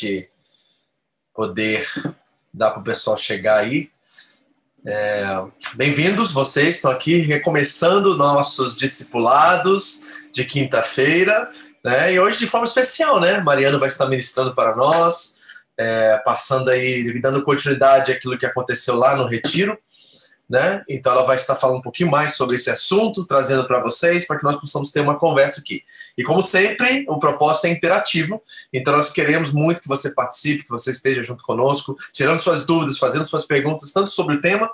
gente poder dar para o pessoal chegar aí. É, Bem-vindos, vocês estão aqui recomeçando nossos discipulados de quinta-feira, né? E hoje de forma especial, né? Mariano vai estar ministrando para nós, é, passando aí, dando continuidade àquilo que aconteceu lá no Retiro né? Então ela vai estar falando um pouquinho mais sobre esse assunto, trazendo para vocês, para que nós possamos ter uma conversa aqui. E como sempre, o propósito é interativo, então nós queremos muito que você participe, que você esteja junto conosco, tirando suas dúvidas, fazendo suas perguntas, tanto sobre o tema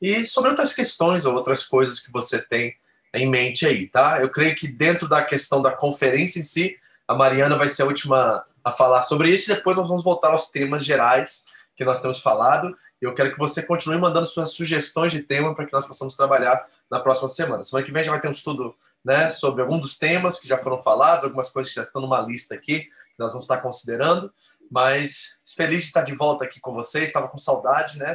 e sobre outras questões ou outras coisas que você tem em mente aí, tá? Eu creio que dentro da questão da conferência em si, a Mariana vai ser a última a falar sobre isso, e depois nós vamos voltar aos temas gerais que nós temos falado eu quero que você continue mandando suas sugestões de tema para que nós possamos trabalhar na próxima semana. Semana que vem já vai ter um estudo né, sobre algum dos temas que já foram falados, algumas coisas que já estão numa lista aqui, que nós vamos estar considerando. Mas feliz de estar de volta aqui com vocês, estava com saudade, né?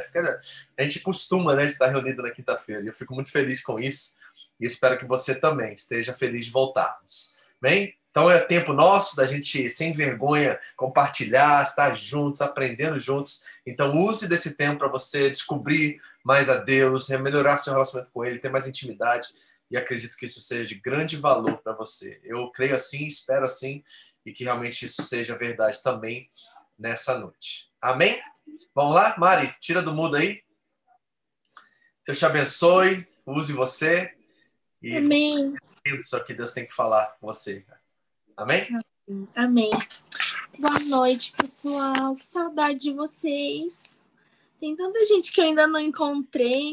A gente costuma né, estar reunido na quinta-feira. e Eu fico muito feliz com isso e espero que você também esteja feliz de voltarmos. Bem? Então é tempo nosso da gente, sem vergonha, compartilhar, estar juntos, aprendendo juntos. Então use desse tempo para você descobrir mais a Deus, melhorar seu relacionamento com Ele, ter mais intimidade. E acredito que isso seja de grande valor para você. Eu creio assim, espero assim, e que realmente isso seja verdade também nessa noite. Amém? Vamos lá, Mari, tira do mudo aí. Deus te abençoe, use você. E Amém. Isso que Deus tem que falar com você. Amém? Amém. Boa noite, pessoal. Que saudade de vocês. Tem tanta gente que eu ainda não encontrei.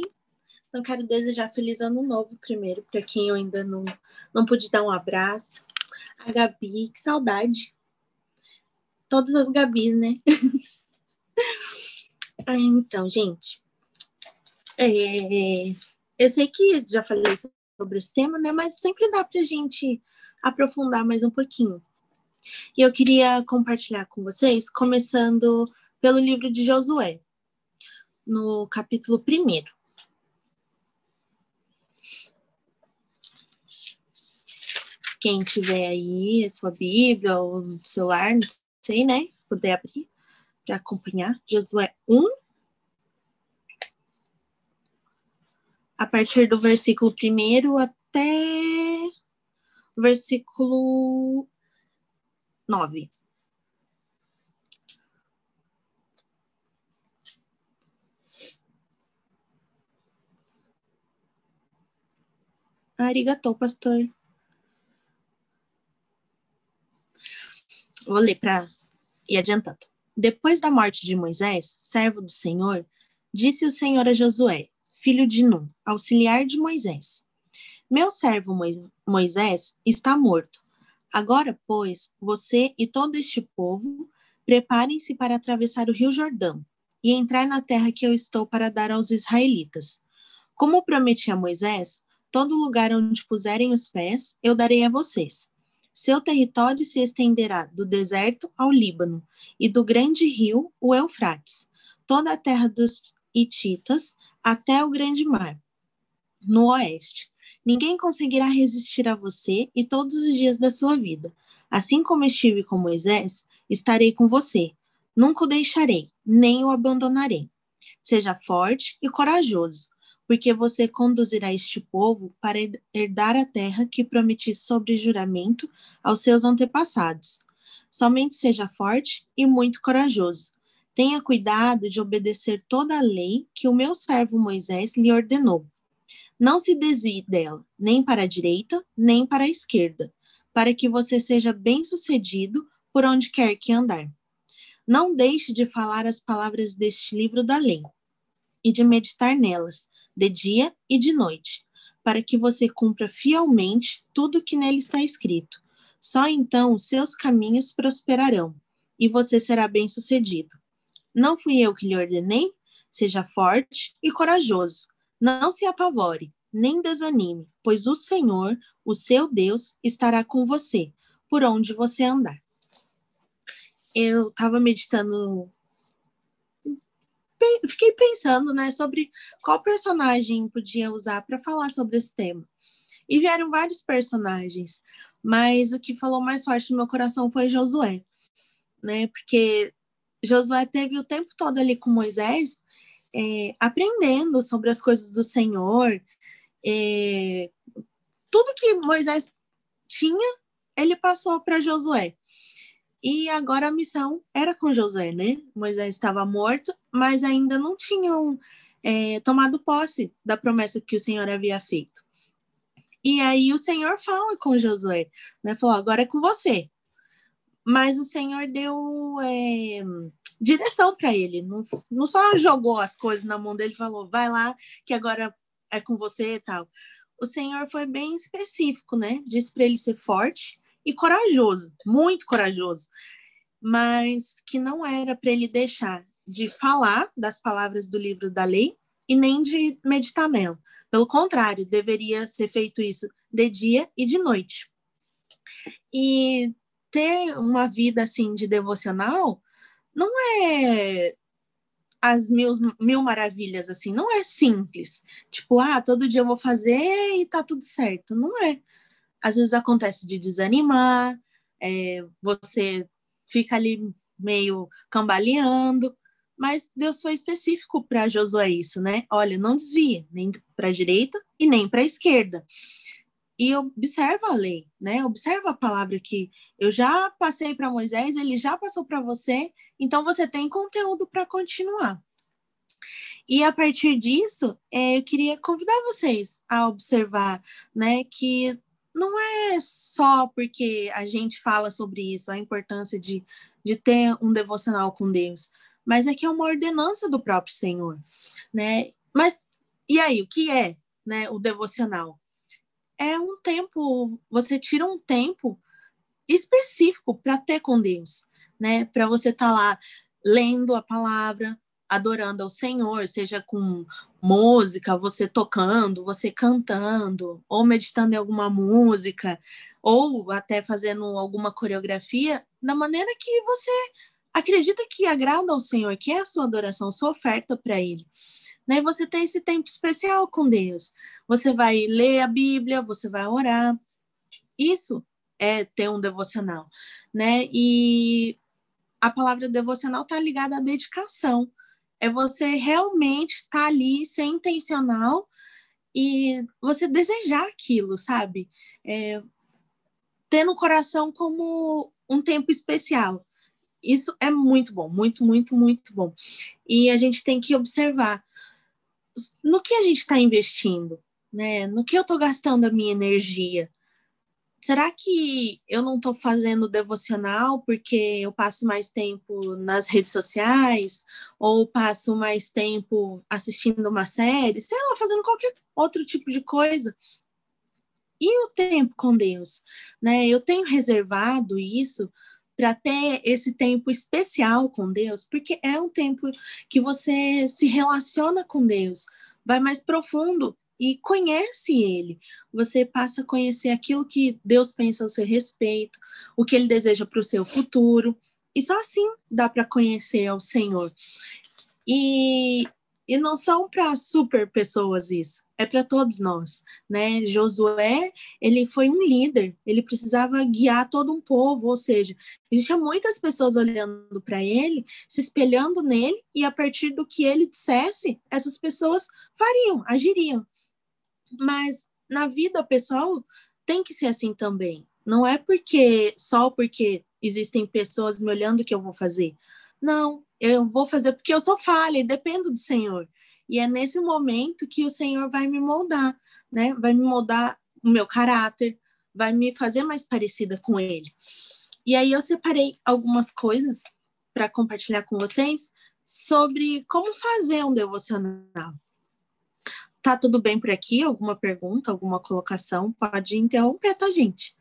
Então, quero desejar feliz ano novo primeiro, para quem eu ainda não, não pude dar um abraço. A Gabi, que saudade. Todas as Gabis, né? então, gente. É, eu sei que já falei sobre esse tema, né? Mas sempre dá pra gente aprofundar mais um pouquinho. E eu queria compartilhar com vocês, começando pelo livro de Josué, no capítulo 1. Quem tiver aí a sua Bíblia ou celular, não sei, né? Puder abrir para acompanhar. Josué 1. A partir do versículo 1 até versículo 9. Arigatou, pastor. Vou ler para ir adiantando. Depois da morte de Moisés, servo do Senhor, disse o Senhor a Josué, filho de Num, auxiliar de Moisés: Meu servo Moisés está morto. Agora, pois, você e todo este povo preparem-se para atravessar o rio Jordão e entrar na terra que eu estou para dar aos israelitas. Como prometi a Moisés, todo lugar onde puserem os pés, eu darei a vocês. Seu território se estenderá do deserto ao Líbano e do grande rio, o Eufrates, toda a terra dos Hititas até o grande mar, no oeste Ninguém conseguirá resistir a você e todos os dias da sua vida. Assim como estive com Moisés, estarei com você. Nunca o deixarei, nem o abandonarei. Seja forte e corajoso, porque você conduzirá este povo para herdar a terra que prometi sobre juramento aos seus antepassados. Somente seja forte e muito corajoso. Tenha cuidado de obedecer toda a lei que o meu servo Moisés lhe ordenou não se desvie dela, nem para a direita, nem para a esquerda, para que você seja bem-sucedido por onde quer que andar. Não deixe de falar as palavras deste livro da lei e de meditar nelas, de dia e de noite, para que você cumpra fielmente tudo o que nele está escrito. Só então seus caminhos prosperarão e você será bem-sucedido. Não fui eu que lhe ordenei? Seja forte e corajoso não se apavore, nem desanime, pois o Senhor, o seu Deus, estará com você por onde você andar. Eu estava meditando, fiquei pensando, né, sobre qual personagem podia usar para falar sobre esse tema. E vieram vários personagens, mas o que falou mais forte no meu coração foi Josué, né? Porque Josué teve o tempo todo ali com Moisés, é, aprendendo sobre as coisas do Senhor. É, tudo que Moisés tinha, ele passou para Josué. E agora a missão era com Josué, né? Moisés estava morto, mas ainda não tinham é, tomado posse da promessa que o Senhor havia feito. E aí o Senhor fala com Josué, né? Falou, agora é com você. Mas o Senhor deu é, direção para ele, não, não só jogou as coisas na mão dele falou, vai lá, que agora é com você e tal. O Senhor foi bem específico, né? Disse para ele ser forte e corajoso, muito corajoso, mas que não era para ele deixar de falar das palavras do livro da lei e nem de meditar nela. Pelo contrário, deveria ser feito isso de dia e de noite. E ter uma vida assim de devocional não é as mil, mil maravilhas, assim, não é simples. Tipo, ah, todo dia eu vou fazer e tá tudo certo. Não é. Às vezes acontece de desanimar, é, você fica ali meio cambaleando, mas Deus foi específico para Josué isso, né? Olha, não desvia nem para a direita e nem para a esquerda. E observa a lei, né? Observa a palavra que eu já passei para Moisés, ele já passou para você, então você tem conteúdo para continuar. E a partir disso, é, eu queria convidar vocês a observar, né, que não é só porque a gente fala sobre isso, a importância de, de ter um devocional com Deus, mas é que é uma ordenança do próprio Senhor, né? Mas e aí, o que é, né, o devocional? É um tempo, você tira um tempo específico para ter com Deus, né? Para você estar tá lá lendo a palavra, adorando ao Senhor, seja com música, você tocando, você cantando, ou meditando em alguma música, ou até fazendo alguma coreografia, da maneira que você acredita que agrada ao Senhor, que é a sua adoração, sua oferta para Ele. Né? Você tem esse tempo especial com Deus. Você vai ler a Bíblia, você vai orar. Isso é ter um devocional, né? E a palavra devocional está ligada à dedicação. É você realmente estar tá ali, ser intencional e você desejar aquilo, sabe? É, ter no coração como um tempo especial. Isso é muito bom, muito, muito, muito bom. E a gente tem que observar no que a gente está investindo, né? No que eu estou gastando a minha energia. Será que eu não estou fazendo devocional porque eu passo mais tempo nas redes sociais ou passo mais tempo assistindo uma série, sei lá, fazendo qualquer outro tipo de coisa? E o tempo com Deus, né? Eu tenho reservado isso para ter esse tempo especial com Deus, porque é um tempo que você se relaciona com Deus, vai mais profundo e conhece Ele. Você passa a conhecer aquilo que Deus pensa ao seu respeito, o que Ele deseja para o seu futuro. E só assim dá para conhecer ao Senhor. E e não são para super pessoas isso, é para todos nós, né? Josué, ele foi um líder, ele precisava guiar todo um povo, ou seja, existiam muitas pessoas olhando para ele, se espelhando nele, e a partir do que ele dissesse, essas pessoas fariam, agiriam. Mas na vida pessoal tem que ser assim também. Não é porque só porque existem pessoas me olhando que eu vou fazer. Não, eu vou fazer porque eu sou falha e dependo do Senhor. E é nesse momento que o Senhor vai me moldar, né? Vai me moldar o meu caráter, vai me fazer mais parecida com Ele. E aí eu separei algumas coisas para compartilhar com vocês sobre como fazer um devocional. Tá tudo bem por aqui? Alguma pergunta, alguma colocação? Pode interromper, tá, gente?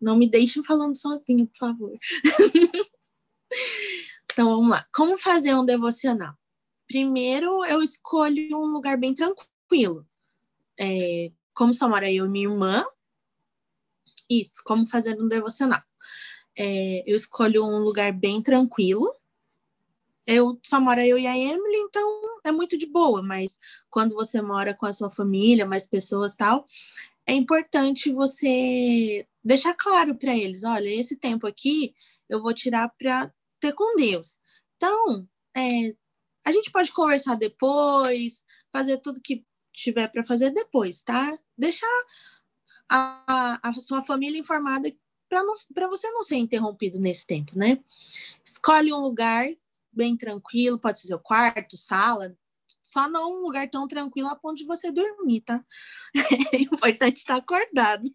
Não me deixem falando sozinho, por favor. Então vamos lá. Como fazer um devocional? Primeiro, eu escolho um lugar bem tranquilo. É, como só mora eu e minha irmã, isso, como fazer um devocional. É, eu escolho um lugar bem tranquilo. Eu só moro eu e a Emily, então é muito de boa, mas quando você mora com a sua família, mais pessoas tal, é importante você deixar claro para eles: olha, esse tempo aqui eu vou tirar para ter com Deus. Então, é, a gente pode conversar depois, fazer tudo que tiver para fazer depois, tá? Deixar a, a sua família informada para você não ser interrompido nesse tempo, né? Escolhe um lugar bem tranquilo, pode ser seu quarto, sala, só não um lugar tão tranquilo a ponto de você dormir, tá? É importante estar acordado.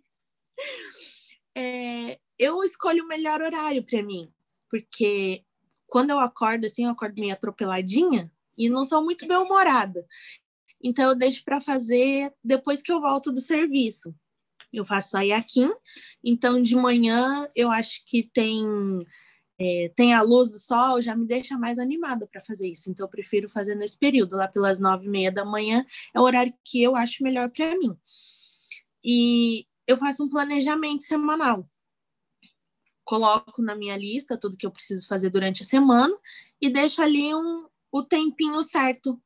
É, eu escolho o melhor horário para mim, porque quando eu acordo assim, eu acordo meio atropeladinha e não sou muito bem-humorada. Então eu deixo para fazer depois que eu volto do serviço. Eu faço a Yakin, então de manhã eu acho que tem é, tem a luz do sol, já me deixa mais animada para fazer isso. Então, eu prefiro fazer nesse período, lá pelas nove e meia da manhã, é o horário que eu acho melhor para mim. E eu faço um planejamento semanal. Coloco na minha lista tudo que eu preciso fazer durante a semana e deixo ali um, o tempinho certo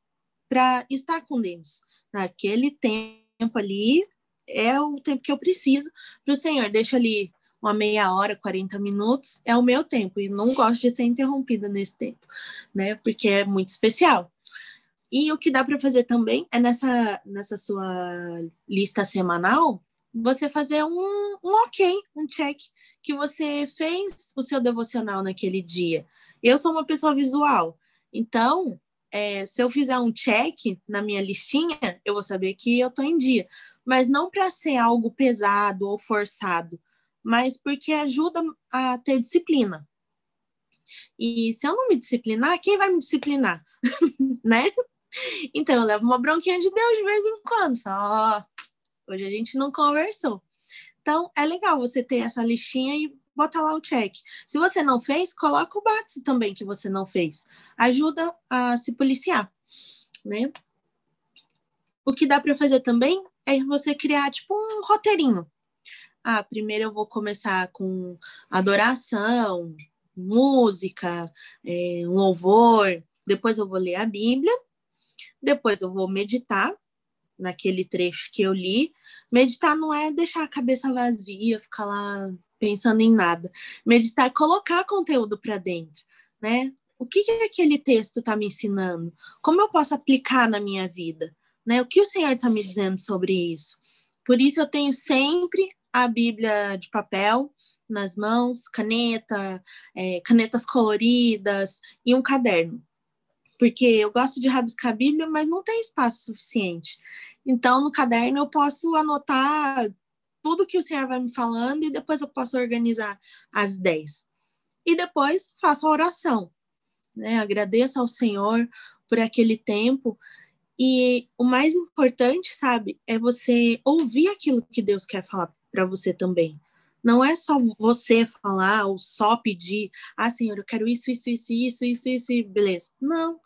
para estar com Deus. Naquele tempo ali é o tempo que eu preciso para o Senhor. Deixa ali uma meia hora, 40 minutos, é o meu tempo, e não gosto de ser interrompida nesse tempo, né? Porque é muito especial. E o que dá para fazer também é nessa, nessa sua lista semanal, você fazer um, um ok, um check, que você fez o seu devocional naquele dia. Eu sou uma pessoa visual, então, é, se eu fizer um check na minha listinha, eu vou saber que eu estou em dia. Mas não para ser algo pesado ou forçado, mas porque ajuda a ter disciplina. E se eu não me disciplinar, quem vai me disciplinar? né? Então eu levo uma bronquinha de Deus de vez em quando. Falo, oh, hoje a gente não conversou. Então é legal você ter essa listinha e botar lá o check. Se você não fez, coloca o BATS também que você não fez. Ajuda a se policiar, né? O que dá para fazer também é você criar tipo um roteirinho ah, primeiro eu vou começar com adoração, música, é, louvor, depois eu vou ler a Bíblia, depois eu vou meditar naquele trecho que eu li. Meditar não é deixar a cabeça vazia, ficar lá pensando em nada. Meditar é colocar conteúdo para dentro, né? O que, que aquele texto está me ensinando? Como eu posso aplicar na minha vida? Né? O que o Senhor está me dizendo sobre isso? Por isso eu tenho sempre a Bíblia de papel nas mãos, caneta, é, canetas coloridas e um caderno. Porque eu gosto de rabiscar a Bíblia, mas não tem espaço suficiente. Então, no caderno eu posso anotar tudo que o Senhor vai me falando e depois eu posso organizar as ideias. E depois faço a oração. Né? Agradeço ao Senhor por aquele tempo. E o mais importante, sabe, é você ouvir aquilo que Deus quer falar para você também. Não é só você falar ou só pedir, ah, Senhor, eu quero isso, isso, isso, isso, isso, isso, e beleza. Não.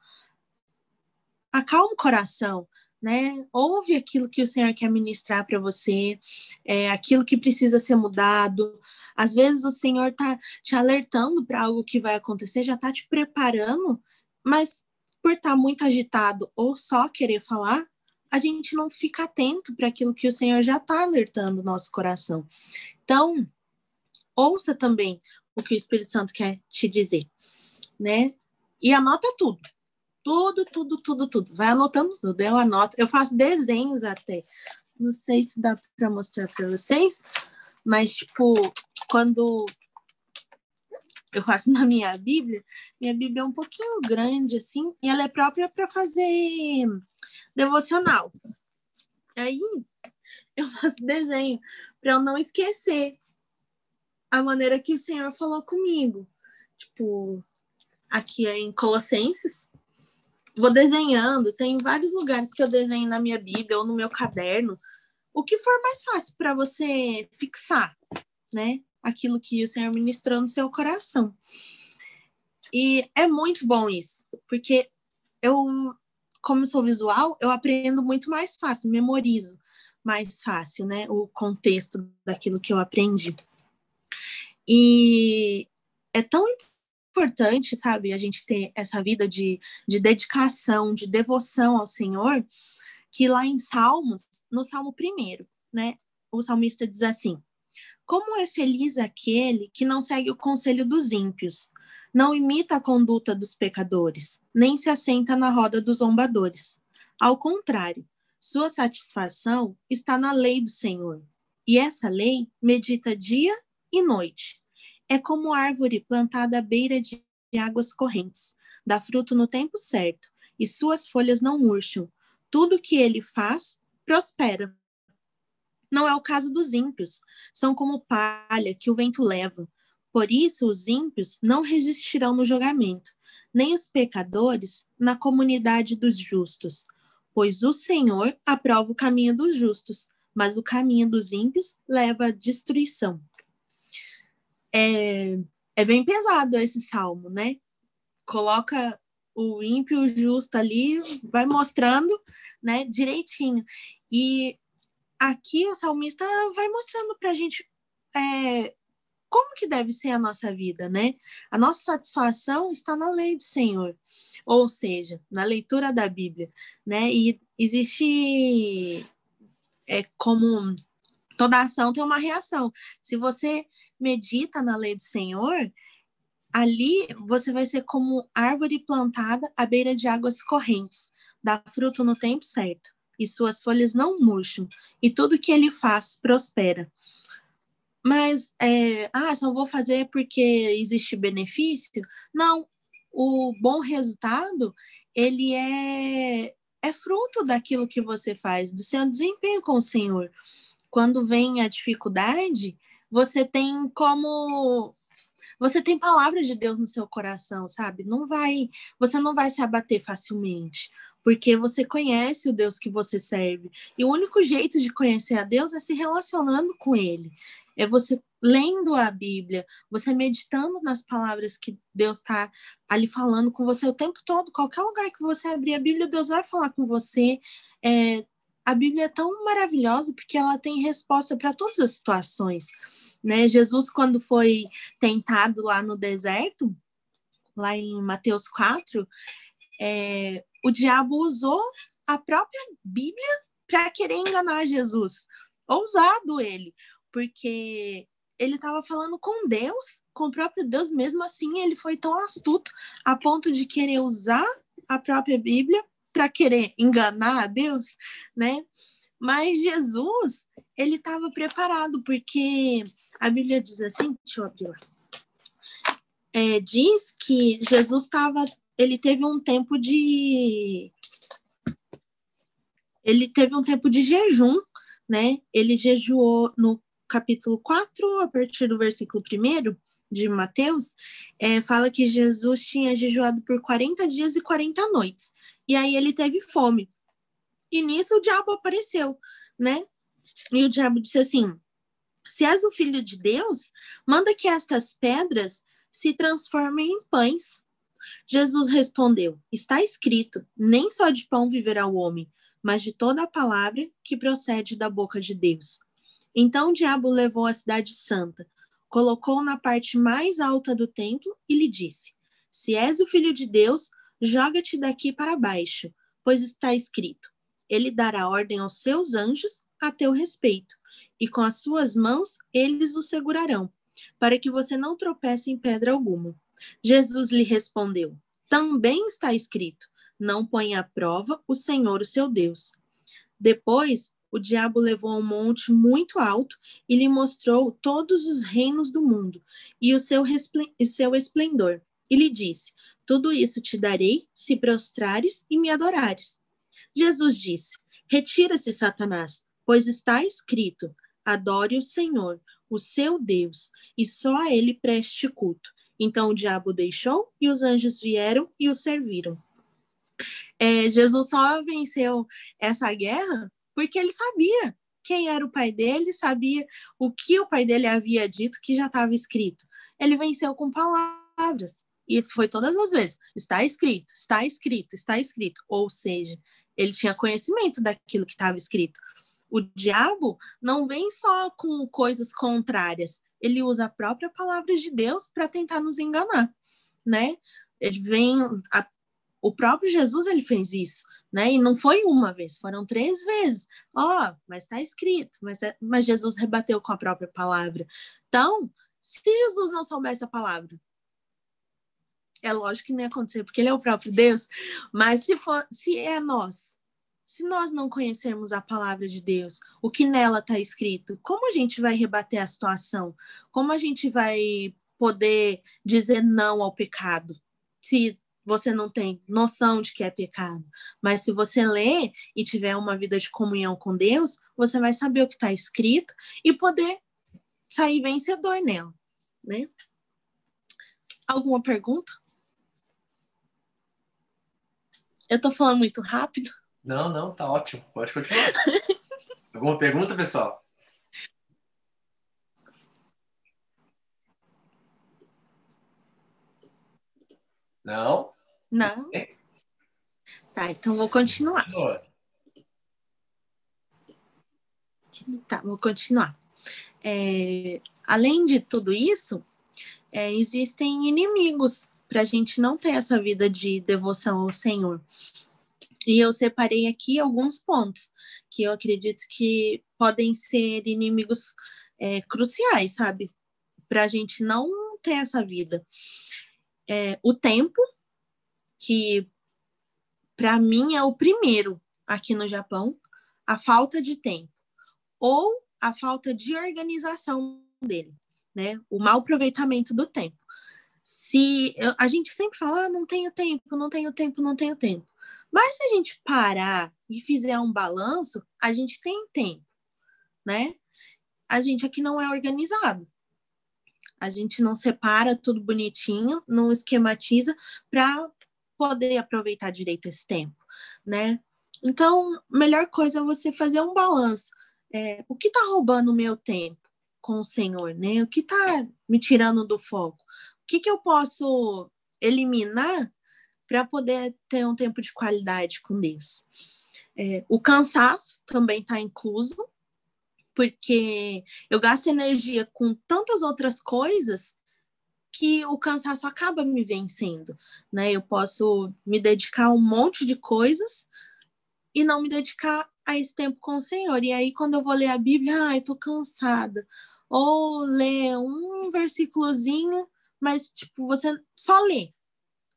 Acalma o coração, né? Ouve aquilo que o Senhor quer ministrar para você, é, aquilo que precisa ser mudado. Às vezes o Senhor está te alertando para algo que vai acontecer, já está te preparando, mas por estar tá muito agitado ou só querer falar, a gente não fica atento para aquilo que o Senhor já está alertando o nosso coração. Então, ouça também o que o Espírito Santo quer te dizer, né? E anota tudo. Tudo, tudo, tudo, tudo. Vai anotando tudo. Eu anoto, eu faço desenhos até. Não sei se dá para mostrar para vocês, mas tipo, quando eu faço na minha Bíblia, minha Bíblia é um pouquinho grande assim, e ela é própria para fazer devocional. Aí eu faço desenho para eu não esquecer a maneira que o Senhor falou comigo. Tipo, aqui é em Colossenses. Vou desenhando, tem vários lugares que eu desenho na minha Bíblia ou no meu caderno. O que for mais fácil para você fixar, né? Aquilo que o Senhor ministrou no seu coração. E é muito bom isso, porque eu como sou visual, eu aprendo muito mais fácil, memorizo mais fácil, né? O contexto daquilo que eu aprendi. E é tão importante, sabe, a gente ter essa vida de, de dedicação, de devoção ao Senhor, que lá em Salmos, no Salmo primeiro, né, o salmista diz assim: Como é feliz aquele que não segue o conselho dos ímpios, Não imita a conduta dos pecadores, nem se assenta na roda dos zombadores. Ao contrário, sua satisfação está na lei do Senhor, e essa lei medita dia e noite. É como árvore plantada à beira de águas correntes, dá fruto no tempo certo, e suas folhas não murcham. Tudo que ele faz prospera. Não é o caso dos ímpios, são como palha que o vento leva. Por isso, os ímpios não resistirão no julgamento, nem os pecadores na comunidade dos justos. Pois o Senhor aprova o caminho dos justos, mas o caminho dos ímpios leva à destruição. É, é bem pesado esse salmo, né? Coloca o ímpio o justo ali, vai mostrando, né, direitinho. E aqui o salmista vai mostrando para a gente é, como que deve ser a nossa vida, né? A nossa satisfação está na lei do Senhor, ou seja, na leitura da Bíblia, né? E existe é como toda ação tem uma reação. Se você medita na lei do Senhor, ali você vai ser como árvore plantada à beira de águas correntes, dá fruto no tempo certo, e suas folhas não murcham, e tudo que ele faz prospera. Mas, é, ah, só vou fazer porque existe benefício? Não, o bom resultado, ele é, é fruto daquilo que você faz, do seu desempenho com o Senhor. Quando vem a dificuldade, você tem como você tem palavra de Deus no seu coração, sabe? Não vai, você não vai se abater facilmente, porque você conhece o Deus que você serve. E o único jeito de conhecer a Deus é se relacionando com ele. É você lendo a Bíblia, você meditando nas palavras que Deus está ali falando com você o tempo todo. Qualquer lugar que você abrir a Bíblia, Deus vai falar com você. É, a Bíblia é tão maravilhosa porque ela tem resposta para todas as situações. Né? Jesus, quando foi tentado lá no deserto, lá em Mateus 4, é, o diabo usou a própria Bíblia para querer enganar Jesus. Ousado ele, porque ele estava falando com Deus, com o próprio Deus, mesmo assim ele foi tão astuto a ponto de querer usar a própria Bíblia para querer enganar a Deus, né? Mas Jesus, ele estava preparado, porque a Bíblia diz assim, deixa eu abrir lá. É, diz que Jesus estava, ele teve um tempo de ele teve um tempo de jejum, né? Ele jejuou no capítulo 4, a partir do versículo 1 de Mateus, é, fala que Jesus tinha jejuado por 40 dias e 40 noites. E aí ele teve fome. E nisso o diabo apareceu, né? E o diabo disse assim: Se és o filho de Deus, manda que estas pedras se transformem em pães. Jesus respondeu: Está escrito: Nem só de pão viverá o homem, mas de toda a palavra que procede da boca de Deus. Então o diabo levou a cidade santa, colocou na parte mais alta do templo e lhe disse: Se és o filho de Deus, joga-te daqui para baixo, pois está escrito: Ele dará ordem aos seus anjos a teu respeito, e com as suas mãos eles o segurarão, para que você não tropece em pedra alguma. Jesus lhe respondeu: Também está escrito: Não ponha à prova o Senhor, o seu Deus. Depois, o diabo levou a um monte muito alto e lhe mostrou todos os reinos do mundo e o seu, esplendor. E lhe disse: Tudo isso te darei se prostrares e me adorares. Jesus disse: Retira-se, Satanás, pois está escrito: Adore o Senhor, o seu Deus, e só a ele preste culto. Então o diabo deixou e os anjos vieram e o serviram. É, Jesus só venceu essa guerra porque ele sabia quem era o pai dele, sabia o que o pai dele havia dito que já estava escrito. Ele venceu com palavras. E foi todas as vezes: está escrito, está escrito, está escrito. Ou seja, ele tinha conhecimento daquilo que estava escrito. O diabo não vem só com coisas contrárias, ele usa a própria palavra de Deus para tentar nos enganar, né? Ele vem, a, o próprio Jesus ele fez isso, né? E não foi uma vez, foram três vezes. Ó, oh, mas está escrito, mas, é, mas Jesus rebateu com a própria palavra. Então, se Jesus não soubesse a palavra, É lógico que não ia acontecer, porque ele é o próprio Deus, mas se for, se é nós, se nós não conhecermos a palavra de Deus, o que nela está escrito, como a gente vai rebater a situação? Como a gente vai poder dizer não ao pecado? Se você não tem noção de que é pecado. Mas se você ler e tiver uma vida de comunhão com Deus, você vai saber o que está escrito e poder sair vencedor nela, né? Alguma pergunta? Eu estou falando muito rápido? Não, não, tá ótimo. Pode continuar. Alguma pergunta, pessoal? Não? Não. Tá, então vou continuar. Tá, vou continuar. É, além de tudo isso, é, existem inimigos para a gente não ter essa vida de devoção ao Senhor. E eu separei aqui alguns pontos que eu acredito que podem ser inimigos é, cruciais, sabe? Para a gente não ter essa vida. É, o tempo, que para mim é o primeiro aqui no Japão, a falta de tempo ou a falta de organização dele, né? O mau aproveitamento do tempo. Se a gente sempre fala, ah, não tenho tempo, não tenho tempo, não tenho tempo. Mas se a gente parar e fizer um balanço, a gente tem tempo, né? A gente aqui não é organizado. A gente não separa tudo bonitinho, não esquematiza para poder aproveitar direito esse tempo, né? Então, melhor coisa é você fazer um balanço. É, o que está roubando o meu tempo com o Senhor, né? O que está me tirando do foco? Que, que eu posso eliminar para poder ter um tempo de qualidade com Deus? É, o cansaço também está incluso, porque eu gasto energia com tantas outras coisas que o cansaço acaba me vencendo, né? Eu posso me dedicar a um monte de coisas e não me dedicar a esse tempo com o Senhor. E aí, quando eu vou ler a Bíblia, ai, tô cansada. Ou ler um versículozinho, mas, tipo, você só lê.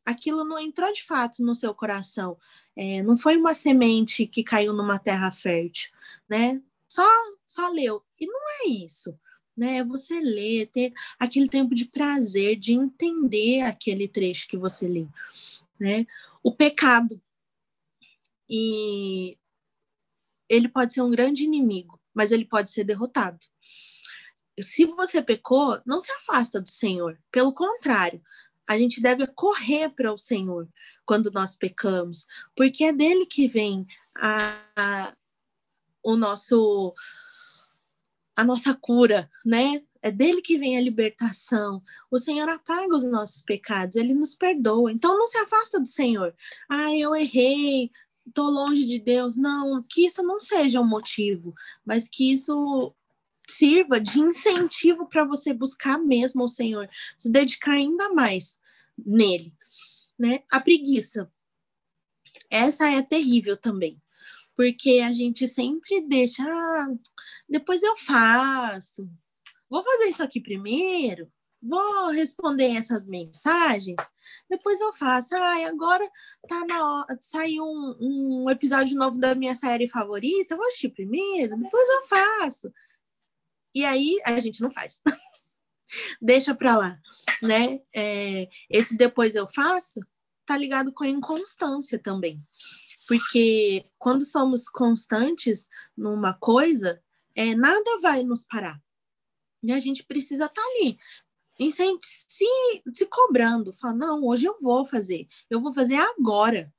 Aquilo não entrou de fato no seu coração. É, não foi uma semente que caiu numa terra fértil, né? Só, só leu. E não é isso né? Você ler, ter aquele tempo de prazer, de entender aquele trecho que você lê, né? O pecado. E ele pode ser um grande inimigo, mas ele pode ser derrotado. Se você pecou, não se afasta do Senhor. Pelo contrário, a gente deve correr para o Senhor quando nós pecamos, porque é dele que vem a, a o nosso a nossa cura, né? É dele que vem a libertação. O Senhor apaga os nossos pecados, ele nos perdoa. Então não se afasta do Senhor. Ah, eu errei, estou longe de Deus. Não, que isso não seja um motivo, mas que isso sirva de incentivo para você buscar mesmo o Senhor, se dedicar ainda mais nele, né? A preguiça. Essa é terrível também porque a gente sempre deixa, ah, depois eu faço, vou fazer isso aqui primeiro, vou responder essas mensagens, depois eu faço. Ah, agora tá na hora, saiu um, um episódio novo da minha série favorita, vou assistir primeiro, depois eu faço. E aí a gente não faz. Deixa para lá, né? É, esse depois eu faço tá ligado com a inconstância também porque quando somos constantes numa coisa, é, nada vai nos parar. E a gente precisa estar tá ali, se, se cobrando, falar, não, hoje eu vou fazer, eu vou fazer agora,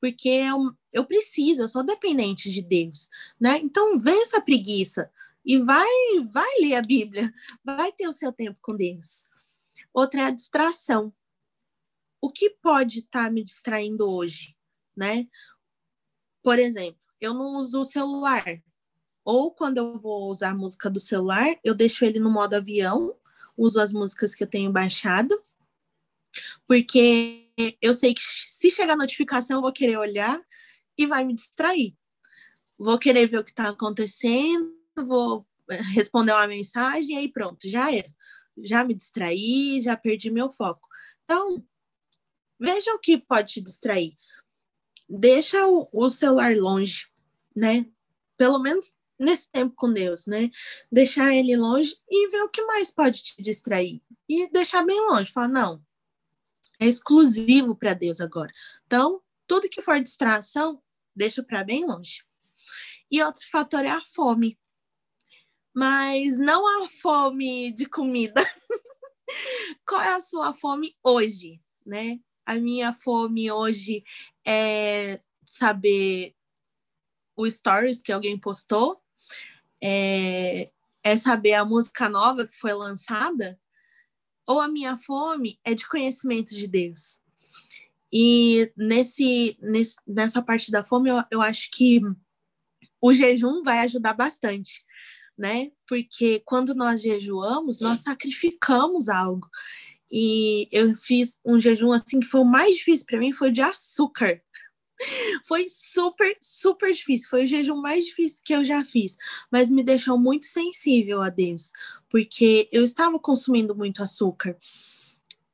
porque eu, eu preciso, eu sou dependente de Deus, né? Então, vença a preguiça e vai, vai ler a Bíblia, vai ter o seu tempo com Deus. Outra é a distração. O que pode estar tá me distraindo hoje, né? Por exemplo, eu não uso o celular. Ou quando eu vou usar a música do celular, eu deixo ele no modo avião, uso as músicas que eu tenho baixado, porque eu sei que se chegar notificação eu vou querer olhar e vai me distrair. Vou querer ver o que está acontecendo, vou eh, responder uma mensagem e aí pronto, já era. Já me distraí, já perdi meu foco. Então, veja o que pode te distrair. Deixa o, o celular longe, né? Pelo menos nesse tempo com Deus, né? Deixar ele longe e ver o que mais pode te distrair. E deixar bem longe, falar, não, é exclusivo para Deus agora. Então, tudo que for distração, deixa para bem longe. E outro fator é a fome. Mas não a fome de comida. Qual é a sua fome hoje, né? A minha fome hoje é saber o stories que alguém postou, é, é saber a música nova que foi lançada, ou a minha fome é de conhecimento de Deus. E nesse, nesse nessa parte da fome, eu, eu acho que o jejum vai ajudar bastante, né? Porque quando nós jejuamos, nós sacrificamos algo. E eu fiz um jejum assim que foi o mais difícil para mim, foi de açúcar. Foi super, super difícil. Foi o jejum mais difícil que eu já fiz, mas me deixou muito sensível a Deus, porque eu estava consumindo muito açúcar.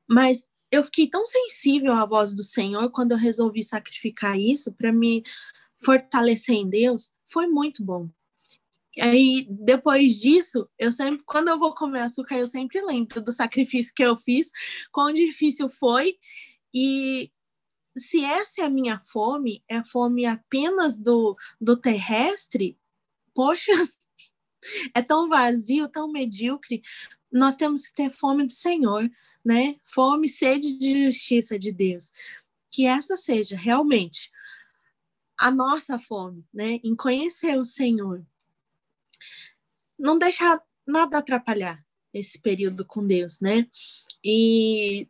Mas eu fiquei tão sensível à voz do Senhor quando eu resolvi sacrificar isso para me fortalecer em Deus. Foi muito bom. Aí, depois disso, eu sempre, quando eu vou comer açúcar, eu sempre lembro do sacrifício que eu fiz, quão difícil foi. E se essa é a minha fome, é fome apenas do, do terrestre, poxa, é tão vazio, tão medíocre. Nós temos que ter fome do Senhor, né? Fome sede de justiça de Deus. Que essa seja realmente a nossa fome, né? Em conhecer o Senhor. Não deixar nada atrapalhar esse período com Deus, né? E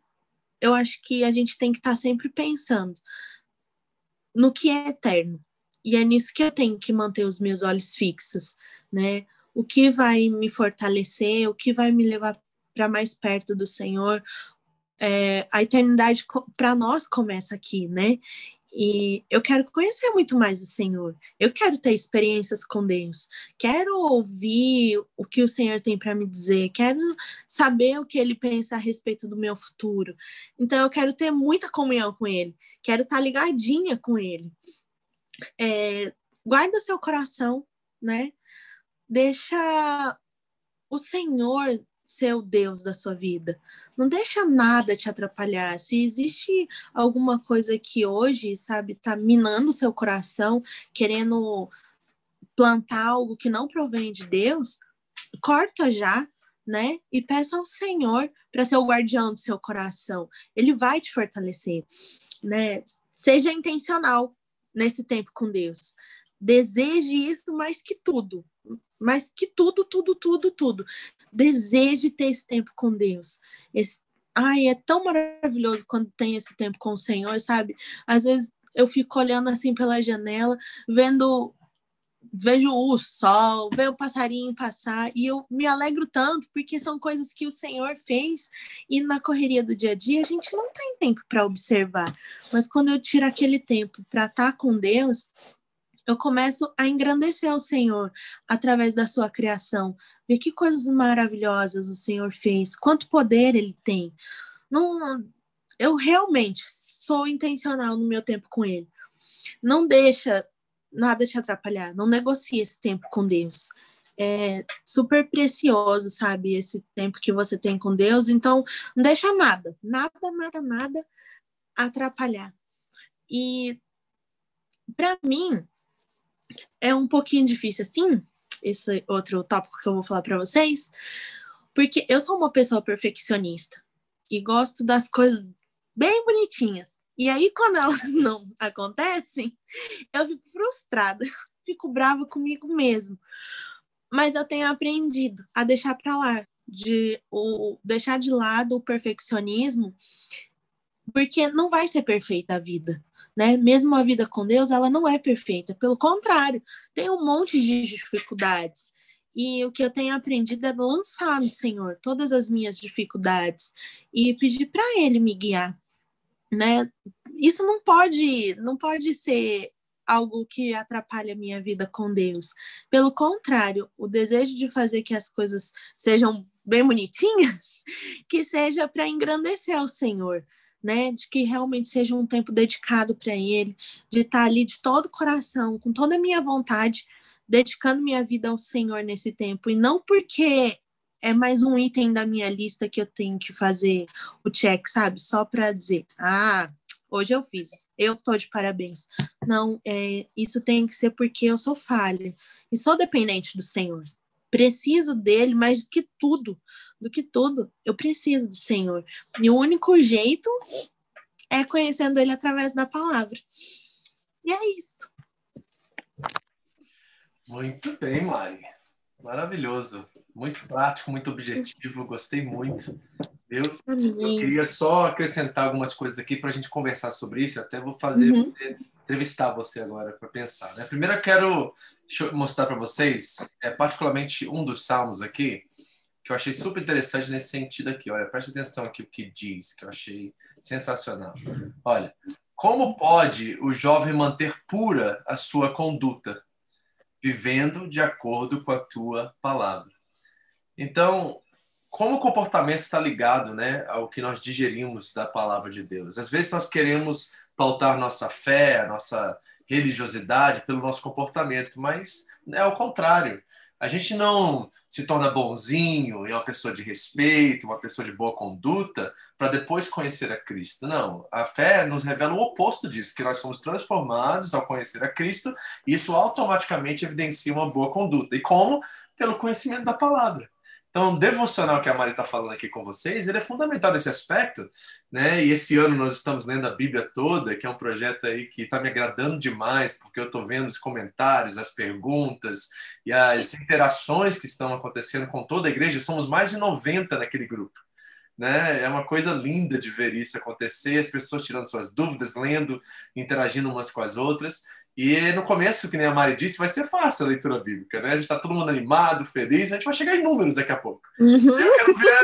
eu acho que a gente tem que estar tá sempre pensando no que é eterno. E é nisso que eu tenho que manter os meus olhos fixos, né? O que vai me fortalecer, o que vai me levar para mais perto do Senhor. É, a eternidade para nós começa aqui, né? E eu quero conhecer muito mais o Senhor. Eu quero ter experiências com Deus. Quero ouvir o que o Senhor tem para me dizer. Quero saber o que ele pensa a respeito do meu futuro. Então, eu quero ter muita comunhão com ele. Quero estar tá ligadinha com ele. É, guarda seu coração, né? Deixa o Senhor ser o Deus da sua vida. Não deixa nada te atrapalhar. Se existe alguma coisa que hoje, sabe, tá minando seu coração, querendo plantar algo que não provém de Deus, corta já, né? E peça ao Senhor para ser o guardião do seu coração. Ele vai te fortalecer, né? Seja intencional nesse tempo com Deus. Deseje isso mais que tudo, mais que tudo, tudo, tudo, tudo. Deseje ter esse tempo com Deus. Esse, ai, é tão maravilhoso quando tem esse tempo com o Senhor, sabe? Às vezes eu fico olhando assim pela janela, vendo vejo o sol, vejo o passarinho passar e eu me alegro tanto porque são coisas que o Senhor fez e na correria do dia a dia a gente não tem tempo para observar. Mas quando eu tiro aquele tempo para estar tá com Deus, eu começo a engrandecer o Senhor através da sua criação. Ver que coisas maravilhosas o Senhor fez, quanto poder ele tem. Não, eu realmente sou intencional no meu tempo com ele. Não deixa nada te atrapalhar, não negocie esse tempo com Deus. É super precioso, sabe, esse tempo que você tem com Deus. Então, não deixa nada, nada, nada, nada atrapalhar. E para mim, é um pouquinho difícil assim, esse outro tópico que eu vou falar para vocês, porque eu sou uma pessoa perfeccionista e gosto das coisas bem bonitinhas. E aí, quando elas não acontecem, eu fico frustrada, fico brava comigo mesmo. Mas eu tenho aprendido a deixar para lá, de o, deixar de lado o perfeccionismo porque não vai ser perfeita a vida, né? Mesmo a vida com Deus, ela não é perfeita. Pelo contrário, tem um monte de dificuldades. E o que eu tenho aprendido é lançar no Senhor todas as minhas dificuldades e pedir para Ele me guiar, né? Isso não pode, não pode ser algo que atrapalhe a minha vida com Deus. Pelo contrário, o desejo de fazer que as coisas sejam bem bonitinhas, que seja para engrandecer o Senhor, né? De que realmente seja um tempo dedicado para Ele, de estar ali de todo o coração, com toda a minha vontade, dedicando minha vida ao Senhor nesse tempo. E não porque é mais um item da minha lista que eu tenho que fazer o check, sabe? Só para dizer, ah, hoje eu fiz, eu tô de parabéns. Não, é, isso tem que ser porque eu sou falha e sou dependente do Senhor. Preciso dele mais do que tudo, do que tudo, eu preciso do Senhor. E o único jeito é conhecendo ele através da palavra. E é isso. Muito bem, Mari. Maravilhoso. Muito prático, muito objetivo. Gostei muito. Eu, eu queria só acrescentar algumas coisas aqui para a gente conversar sobre isso. Até vou fazer, uhum. Entrevistar você agora para pensar. Né? Primeiro, eu quero mostrar para vocês, é, particularmente um dos salmos aqui, que eu achei super interessante nesse sentido aqui. Olha, preste atenção aqui o que diz, que eu achei sensacional. Olha, como pode o jovem manter pura a sua conduta? vivendo de acordo com a tua palavra. Então, como o comportamento está ligado né, ao que nós digerimos da palavra de Deus? Às vezes nós queremos pautar nossa fé, nossa religiosidade pelo nosso comportamento, mas é o contrário. A gente não se torna bonzinho e uma pessoa de respeito, uma pessoa de boa conduta, para depois conhecer a Cristo. Não, a fé nos revela o oposto disso, que nós somos transformados ao conhecer a Cristo, e isso automaticamente evidencia uma boa conduta. E como? Pelo conhecimento da palavra. Então, o devocional que a Mari está falando aqui com vocês, ele é fundamental nesse aspecto, né? E esse ano nós estamos lendo a Bíblia toda, que é um projeto aí que está me agradando demais, porque eu estou vendo os comentários, as perguntas e as interações que estão acontecendo com toda a igreja. Somos mais de 90 naquele grupo. Né? É uma coisa linda de ver isso acontecer, as pessoas tirando suas dúvidas, lendo, interagindo umas com as outras. E no começo, que nem a Mari disse, vai ser fácil a leitura bíblica, né? A gente está todo mundo animado, feliz, a gente vai chegar em números daqui a pouco. Uhum. Eu quero ver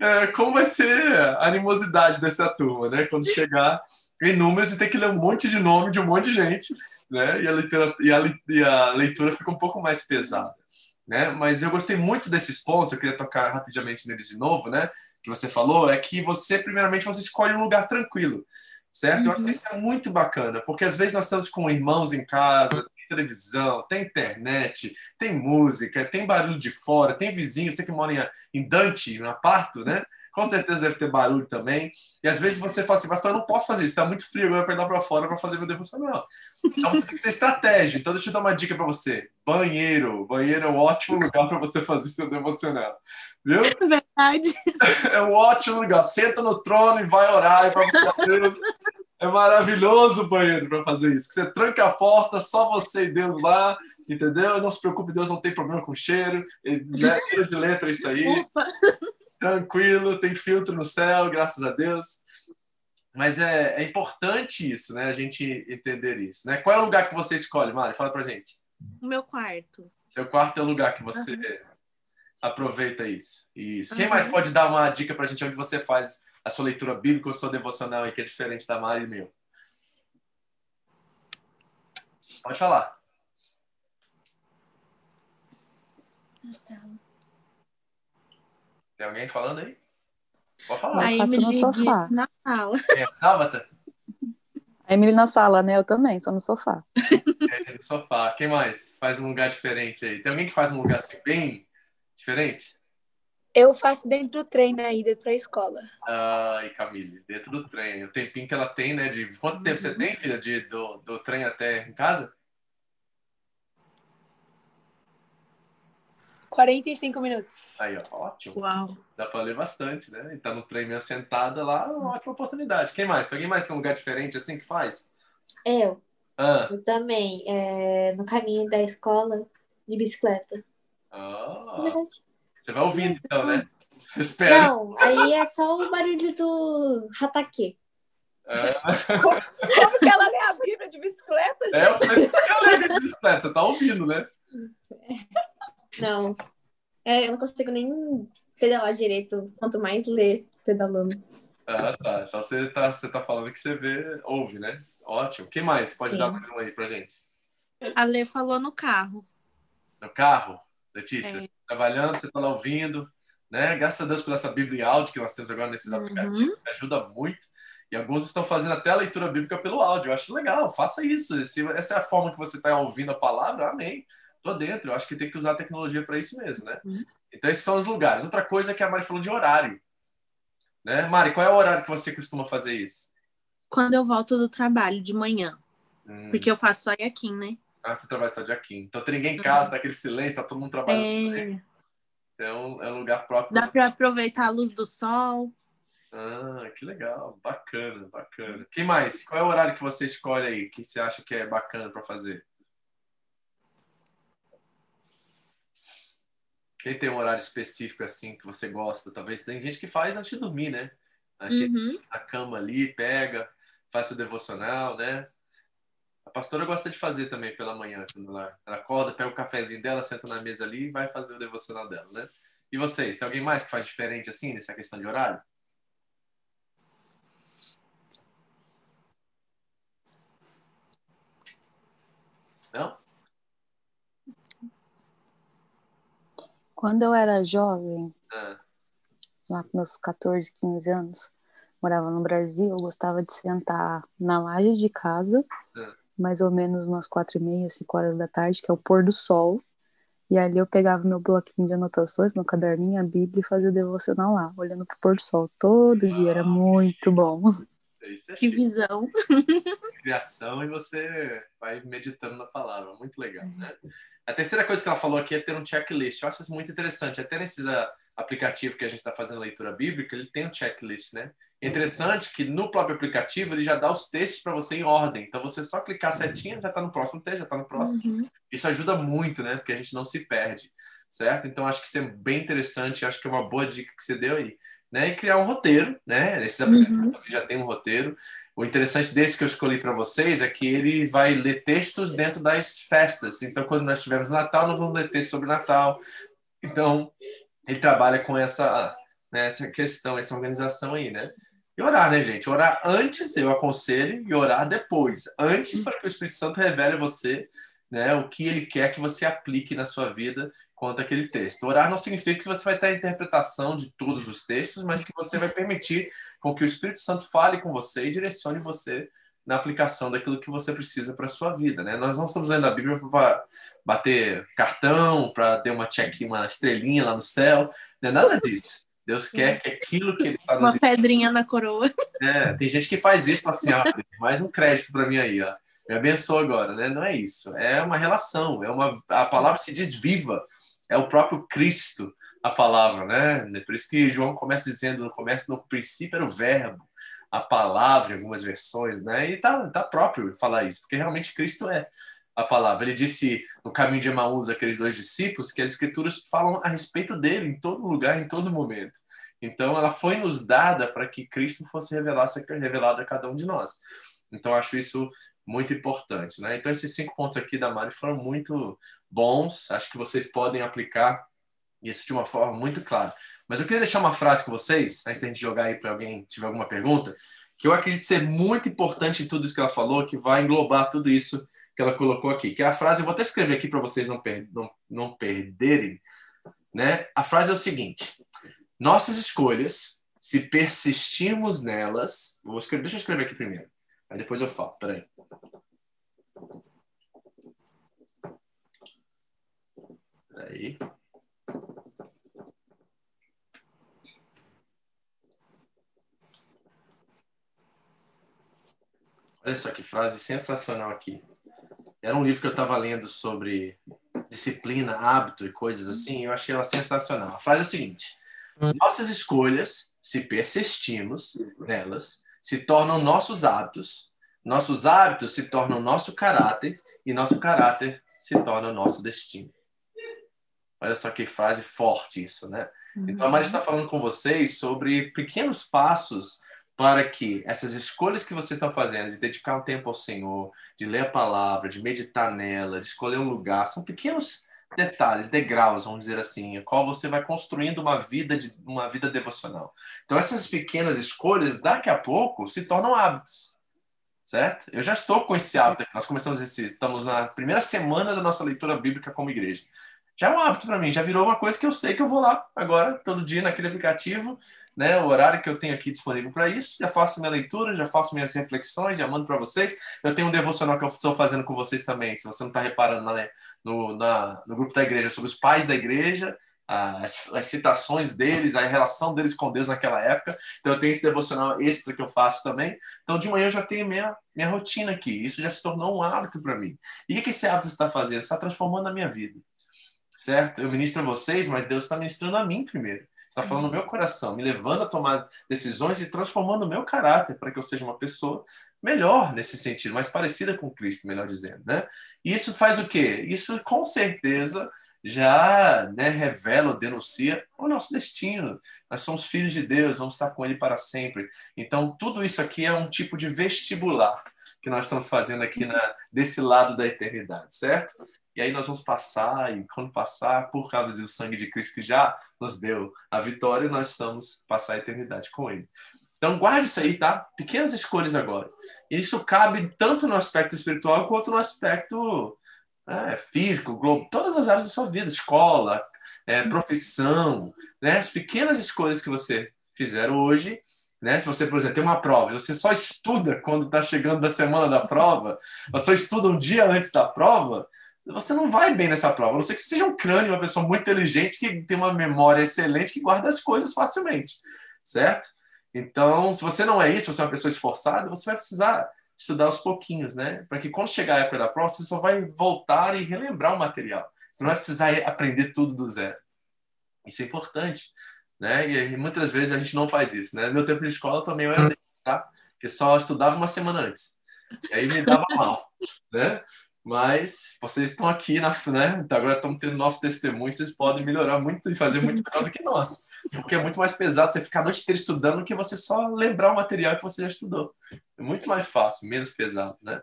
é, como vai ser a animosidade dessa turma, né? Quando chegar em números e ter que ler um monte de nome de um monte de gente, né? E a leitura, e a, e a leitura fica um pouco mais pesada, né? Mas eu gostei muito desses pontos, eu queria tocar rapidamente neles de novo, né? Que você falou, é que você, primeiramente, você escolhe um lugar tranquilo certo? Uhum. Eu acho que uhum. isso é muito bacana, porque às vezes nós estamos com irmãos em casa, tem televisão, tem internet, tem música, tem barulho de fora, tem vizinho, você que mora em, em Dante, no Aparto, né? Com certeza deve ter barulho também. E às vezes você fala assim, pastor, eu não posso fazer isso, está muito frio agora para ir lá para fora para fazer meu devocional. Então você tem que ter estratégia. Então deixa eu dar uma dica para você. Banheiro. Banheiro é um ótimo lugar para você fazer seu devocional. Viu? É verdade. É um ótimo lugar. Senta no trono e vai orar para você Deus. É maravilhoso o banheiro para fazer isso. Você tranca a porta, só você e Deus lá, entendeu? Não se preocupe, Deus não tem problema com cheiro. Letra de letra isso aí. Opa. Tranquilo, tem filtro no céu, graças a Deus. Mas é, é importante isso, né? A gente entender isso. Né? Qual é o lugar que você escolhe, Mari? Fala pra gente. O meu quarto. Seu quarto é o lugar que você uhum. aproveita isso. Isso. Uhum. Quem mais pode dar uma dica pra gente onde você faz a sua leitura bíblica ou sua devocional aí, que é diferente da Mari e meu? Pode falar. Na sala. Tem alguém falando aí? Pode falar. A Emily no sofá. na sala. É? Tabata? A Emily na sala, né? Eu também, só no sofá. É, no sofá. Quem mais faz um lugar diferente aí? Tem alguém que faz um lugar assim bem diferente? Eu faço dentro do trem na ida para a escola. Ai, Camille, dentro do trem. O tempinho que ela tem, né? De quanto tempo você tem, filha, de, do, do trem até em casa? 45 minutos. Aí, ó, ótimo. Uau. Dá pra ler bastante, né? E tá no trem meio sentada lá, uma ótima oportunidade. Quem mais? Tem alguém mais tem um lugar diferente assim que faz? Eu. Ah. Eu também. É, no caminho da escola, de bicicleta. Ah. Você vai ouvindo então, né? espero. Não, aí é só o barulho do rataque. É. Como que ela lê a Bíblia de bicicleta, gente? É, eu falei, ela lê a Bíblia de bicicleta, você tá ouvindo, né? Não. É, eu não consigo nem pedalar direito, quanto mais ler pedalando. Ah, tá. Então você tá, você tá falando que você vê, ouve, né? Ótimo. Quem mais? Pode Sim. dar mais um aí pra gente. A Lê falou no carro. No carro? Letícia, é. trabalhando, você tá lá ouvindo, né? Graças a Deus por essa Bíblia áudio que nós temos agora nesses uhum. aplicativos, que ajuda muito. E alguns estão fazendo até a leitura bíblica pelo áudio. Eu acho legal, faça isso. Se essa é a forma que você está ouvindo a palavra, amém. Tô dentro. Eu acho que tem que usar a tecnologia para isso mesmo, né? Uhum. Então, esses são os lugares. Outra coisa é que a Mari falou de horário. Né? Mari, qual é o horário que você costuma fazer isso? Quando eu volto do trabalho de manhã. Hum. Porque eu faço só aqui, né? Ah, você trabalha só de aqui. Então tem ninguém em casa, tá aquele silêncio, tá todo mundo trabalhando. É, É um, é um lugar próprio. dá para aproveitar a luz do sol. Ah, que legal. Bacana, bacana. Quem mais? Qual é o horário que você escolhe aí? Que você acha que é bacana para fazer? Quem tem um horário específico assim que você gosta? Talvez tem gente que faz antes de dormir, né? Aqui, Uhum. Na cama ali, pega, faz seu devocional, né? A pastora gosta de fazer também pela manhã, quando ela, ela acorda, pega o cafezinho dela, senta na mesa ali e vai fazer o devocional dela, né? E vocês, tem alguém mais que faz diferente assim nessa questão de horário? Não? Quando eu era jovem, Ah, lá com meus 14, 15 anos, morava no Brasil, eu gostava de sentar na laje de casa, É. mais ou menos umas quatro e meia, cinco horas da tarde, que é o pôr do sol. E ali eu pegava meu bloquinho de anotações, meu caderninho, a Bíblia e fazia o devocional lá, olhando pro pôr do sol todo dia. Era muito bom. Isso é Que chique. visão. criação e você vai meditando na palavra. Muito legal, né? A terceira coisa que ela falou aqui é ter um checklist. Eu acho isso muito interessante. Até nesses ah, aplicativos que a gente está fazendo leitura bíblica, ele tem um checklist, né? É interessante que no próprio aplicativo ele já dá os textos para você em ordem. Então você só clicar setinha, já está no próximo texto, já está no próximo. Uhum. Isso ajuda muito, né? Porque a gente não se perde, certo? Então acho que isso é bem interessante. Acho que é uma boa dica que você deu aí. Né? E criar um roteiro, né? Esses aplicativos também já tem um roteiro. O interessante desse que eu escolhi para vocês é que ele vai ler textos dentro das festas. Então, quando nós tivermos Natal, nós vamos ler textos sobre Natal. Então, ele trabalha com essa, né, essa questão, essa organização aí, né? E orar, né, gente? Orar antes, eu aconselho, e orar depois. Antes, para que o Espírito Santo revele a você né, o que ele quer que você aplique na sua vida quanto àquele texto. Orar não significa que você vai ter a interpretação de todos os textos, mas que você vai permitir com que o Espírito Santo fale com você e direcione você na aplicação daquilo que você precisa para a sua vida. Né? Nós não estamos lendo a Bíblia para bater cartão, para ter uma check, uma estrelinha lá no céu, não é nada disso. Deus quer que aquilo que ele está nos Uma pedrinha na coroa. é, tem gente que faz isso, assim, ah, mais um crédito para mim aí, ó. Me abençoa agora, né? Não é isso. É uma relação, é uma a palavra se diz viva. É o próprio Cristo a palavra, né? Por isso que João começa dizendo no começo, no princípio era o verbo, a palavra em algumas versões, né? E tá, tá próprio falar isso, porque realmente Cristo é a palavra. Ele disse no caminho de Emaús aqueles dois discípulos que as escrituras falam a respeito dele em todo lugar, em todo momento. Então, ela foi nos dada para que Cristo fosse revelado, revelado a cada um de nós. Então, acho isso muito importante, né? Então, esses cinco pontos aqui da Mari foram muito bons. Acho que vocês podem aplicar isso de uma forma muito clara. Mas eu queria deixar uma frase com vocês, antes da gente jogar aí para alguém tiver alguma pergunta, que eu acredito ser muito importante em tudo isso que ela falou, que vai englobar tudo isso que ela colocou aqui. Que é a frase, eu vou até escrever aqui para vocês não, per não, não perderem, né? A frase é o seguinte: nossas escolhas, se persistirmos nelas, vou escrever, deixa eu escrever aqui primeiro, aí depois eu falo. Peraí. Peraí. Olha só que frase sensacional aqui. Era um livro que eu estava lendo sobre disciplina, hábito e coisas assim, eu achei ela sensacional. A frase é o seguinte: Nossas escolhas, se persistimos nelas, se tornam nossos hábitos, nossos hábitos se tornam nosso caráter, e nosso caráter se torna nosso destino. Olha só que frase forte isso, né? Então a Maria está falando com vocês sobre pequenos passos para que essas escolhas que vocês estão fazendo, de dedicar um tempo ao Senhor, de ler a palavra, de meditar nela, de escolher um lugar, são pequenos detalhes, degraus, vamos dizer assim, a qual você vai construindo uma vida de uma vida devocional. Então essas pequenas escolhas, daqui a pouco, se tornam hábitos. Certo? Eu já estou com esse hábito. Nós começamos esse, estamos na primeira semana da nossa leitura bíblica como igreja. Já é um hábito para mim, já virou uma coisa que eu sei que eu vou lá agora todo dia naquele aplicativo né, o horário que eu tenho aqui disponível para isso, já faço minha leitura, já faço minhas reflexões, já mando para vocês. Eu tenho um devocional que eu estou fazendo com vocês também, se você não está reparando né, no, na, no grupo da igreja, sobre os pais da igreja, as, as, citações deles, a relação deles com Deus naquela época. Então eu tenho esse devocional extra que eu faço também. Então de manhã eu já tenho minha, minha rotina aqui. Isso já se tornou um hábito para mim. E o que esse hábito está fazendo? Está transformando a minha vida. Certo? Eu ministro a vocês, mas Deus está ministrando a mim primeiro. Está falando no meu coração, me levando a tomar decisões e transformando o meu caráter para que eu seja uma pessoa melhor nesse sentido, mais parecida com Cristo, melhor dizendo, né? E isso faz o quê? Isso com certeza já né, revela ou denuncia o nosso destino. Nós somos filhos de Deus, vamos estar com Ele para sempre. Então, tudo isso aqui é um tipo de vestibular que nós estamos fazendo aqui na, desse lado da eternidade, certo? E aí nós vamos passar, e quando passar, por causa do sangue de Cristo que já nos deu a vitória, nós vamos passar a eternidade com Ele. Então, guarde isso aí, tá? Pequenas escolhas agora. Isso cabe tanto no aspecto espiritual quanto no aspecto é, físico, globo, todas as áreas da sua vida, escola, é, profissão, né? As pequenas escolhas que você fizer hoje, né? Se você, por exemplo, tem uma prova, você só estuda quando está chegando da semana da prova, ou só estuda um dia antes da prova, você não vai bem nessa prova. A não ser que você seja um crânio, uma pessoa muito inteligente, que tem uma memória excelente, que guarda as coisas facilmente, certo? Então, se você não é isso, você é uma pessoa esforçada, você vai precisar estudar aos pouquinhos, né? Para que quando chegar a época da prova, você só vai voltar e relembrar o material. Você não vai precisar aprender tudo do zero. Isso é importante, né? E muitas vezes a gente não faz isso, né? No meu tempo de escola também eu era desse, tá? Porque só estudava uma semana antes. E aí me dava mal, né? Mas vocês estão aqui, na, né? Agora estão tendo nosso testemunho, vocês podem melhorar muito e fazer muito melhor do que nós. Porque é muito mais pesado você ficar a noite inteira estudando do que você só lembrar o material que você já estudou. É muito mais fácil, menos pesado, né?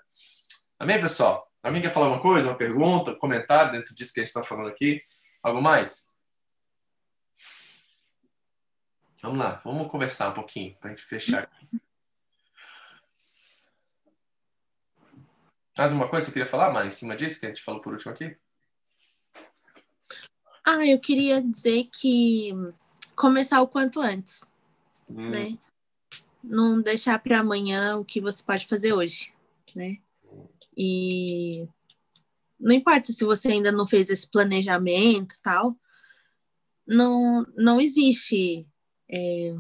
Amém, pessoal? Alguém quer falar alguma coisa, uma pergunta, um comentário dentro disso que a gente está falando aqui? Algo mais? Vamos lá, vamos conversar um pouquinho para a gente fechar Mais uma coisa que você queria falar, Mari, em cima disso que a gente falou por último aqui? Ah, eu queria dizer que começar o quanto antes, hum. né? Não deixar para amanhã o que você pode fazer hoje, né? E não importa se você ainda não fez esse planejamento tal, não, não existe é,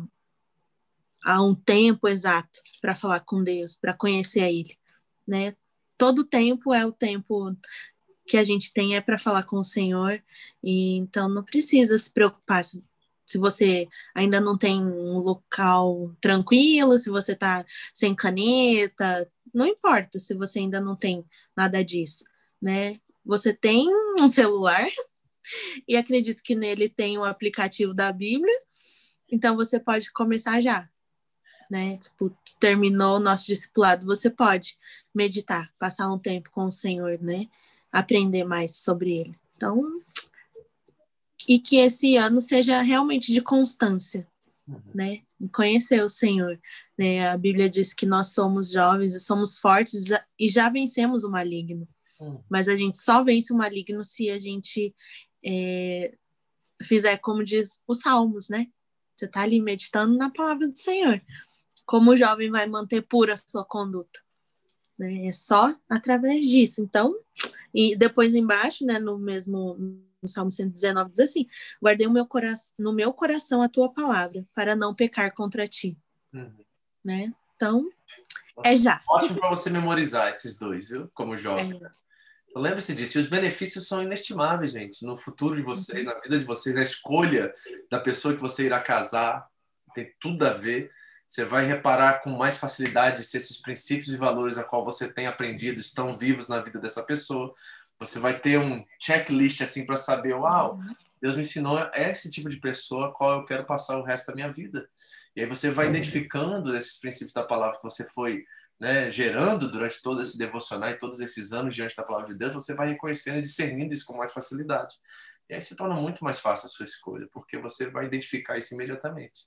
há um tempo exato para falar com Deus, para conhecer a Ele, né? Todo tempo é o tempo que a gente tem é para falar com o Senhor, e então não precisa se preocupar se, se você ainda não tem um local tranquilo, se você está sem caneta, não importa se você ainda não tem nada disso, né? Você tem um celular e acredito que nele tem o aplicativo da Bíblia, então você pode começar já, né? Tipo, terminou o nosso discipulado, você pode meditar, passar um tempo com o Senhor, né? Aprender mais sobre ele. Então, e que esse ano seja realmente de constância, uhum. né? Conhecer o Senhor, né? A Bíblia diz que nós somos jovens e somos fortes e já vencemos o maligno. Uhum. Mas a gente só vence o maligno se a gente é, fizer como diz os Salmos, né? Você está ali meditando na palavra do Senhor. Como o jovem vai manter pura a sua conduta? Né? É só através disso. Então, e depois embaixo, né, no mesmo no Salmo 119 diz assim: Guardei meu no meu coração a tua palavra, para não pecar contra ti. Uhum. Né? Então, Nossa, é já. Ótimo para você memorizar esses dois, viu? Como jovem. É. Então, lembre-se disso. E os benefícios são inestimáveis, gente. No futuro de vocês, uhum. na vida de vocês, na escolha da pessoa que você irá casar, tem tudo a ver. Você vai reparar com mais facilidade se esses princípios e valores a qual você tem aprendido estão vivos na vida dessa pessoa. Você vai ter um checklist assim para saber, uau, Deus me ensinou esse tipo de pessoa a qual eu quero passar o resto da minha vida. E aí você vai identificando esses princípios da palavra que você foi né, gerando durante todo esse devocional e todos esses anos diante da palavra de Deus, você vai reconhecendo e discernindo isso com mais facilidade. E aí se torna muito mais fácil a sua escolha, porque você vai identificar isso imediatamente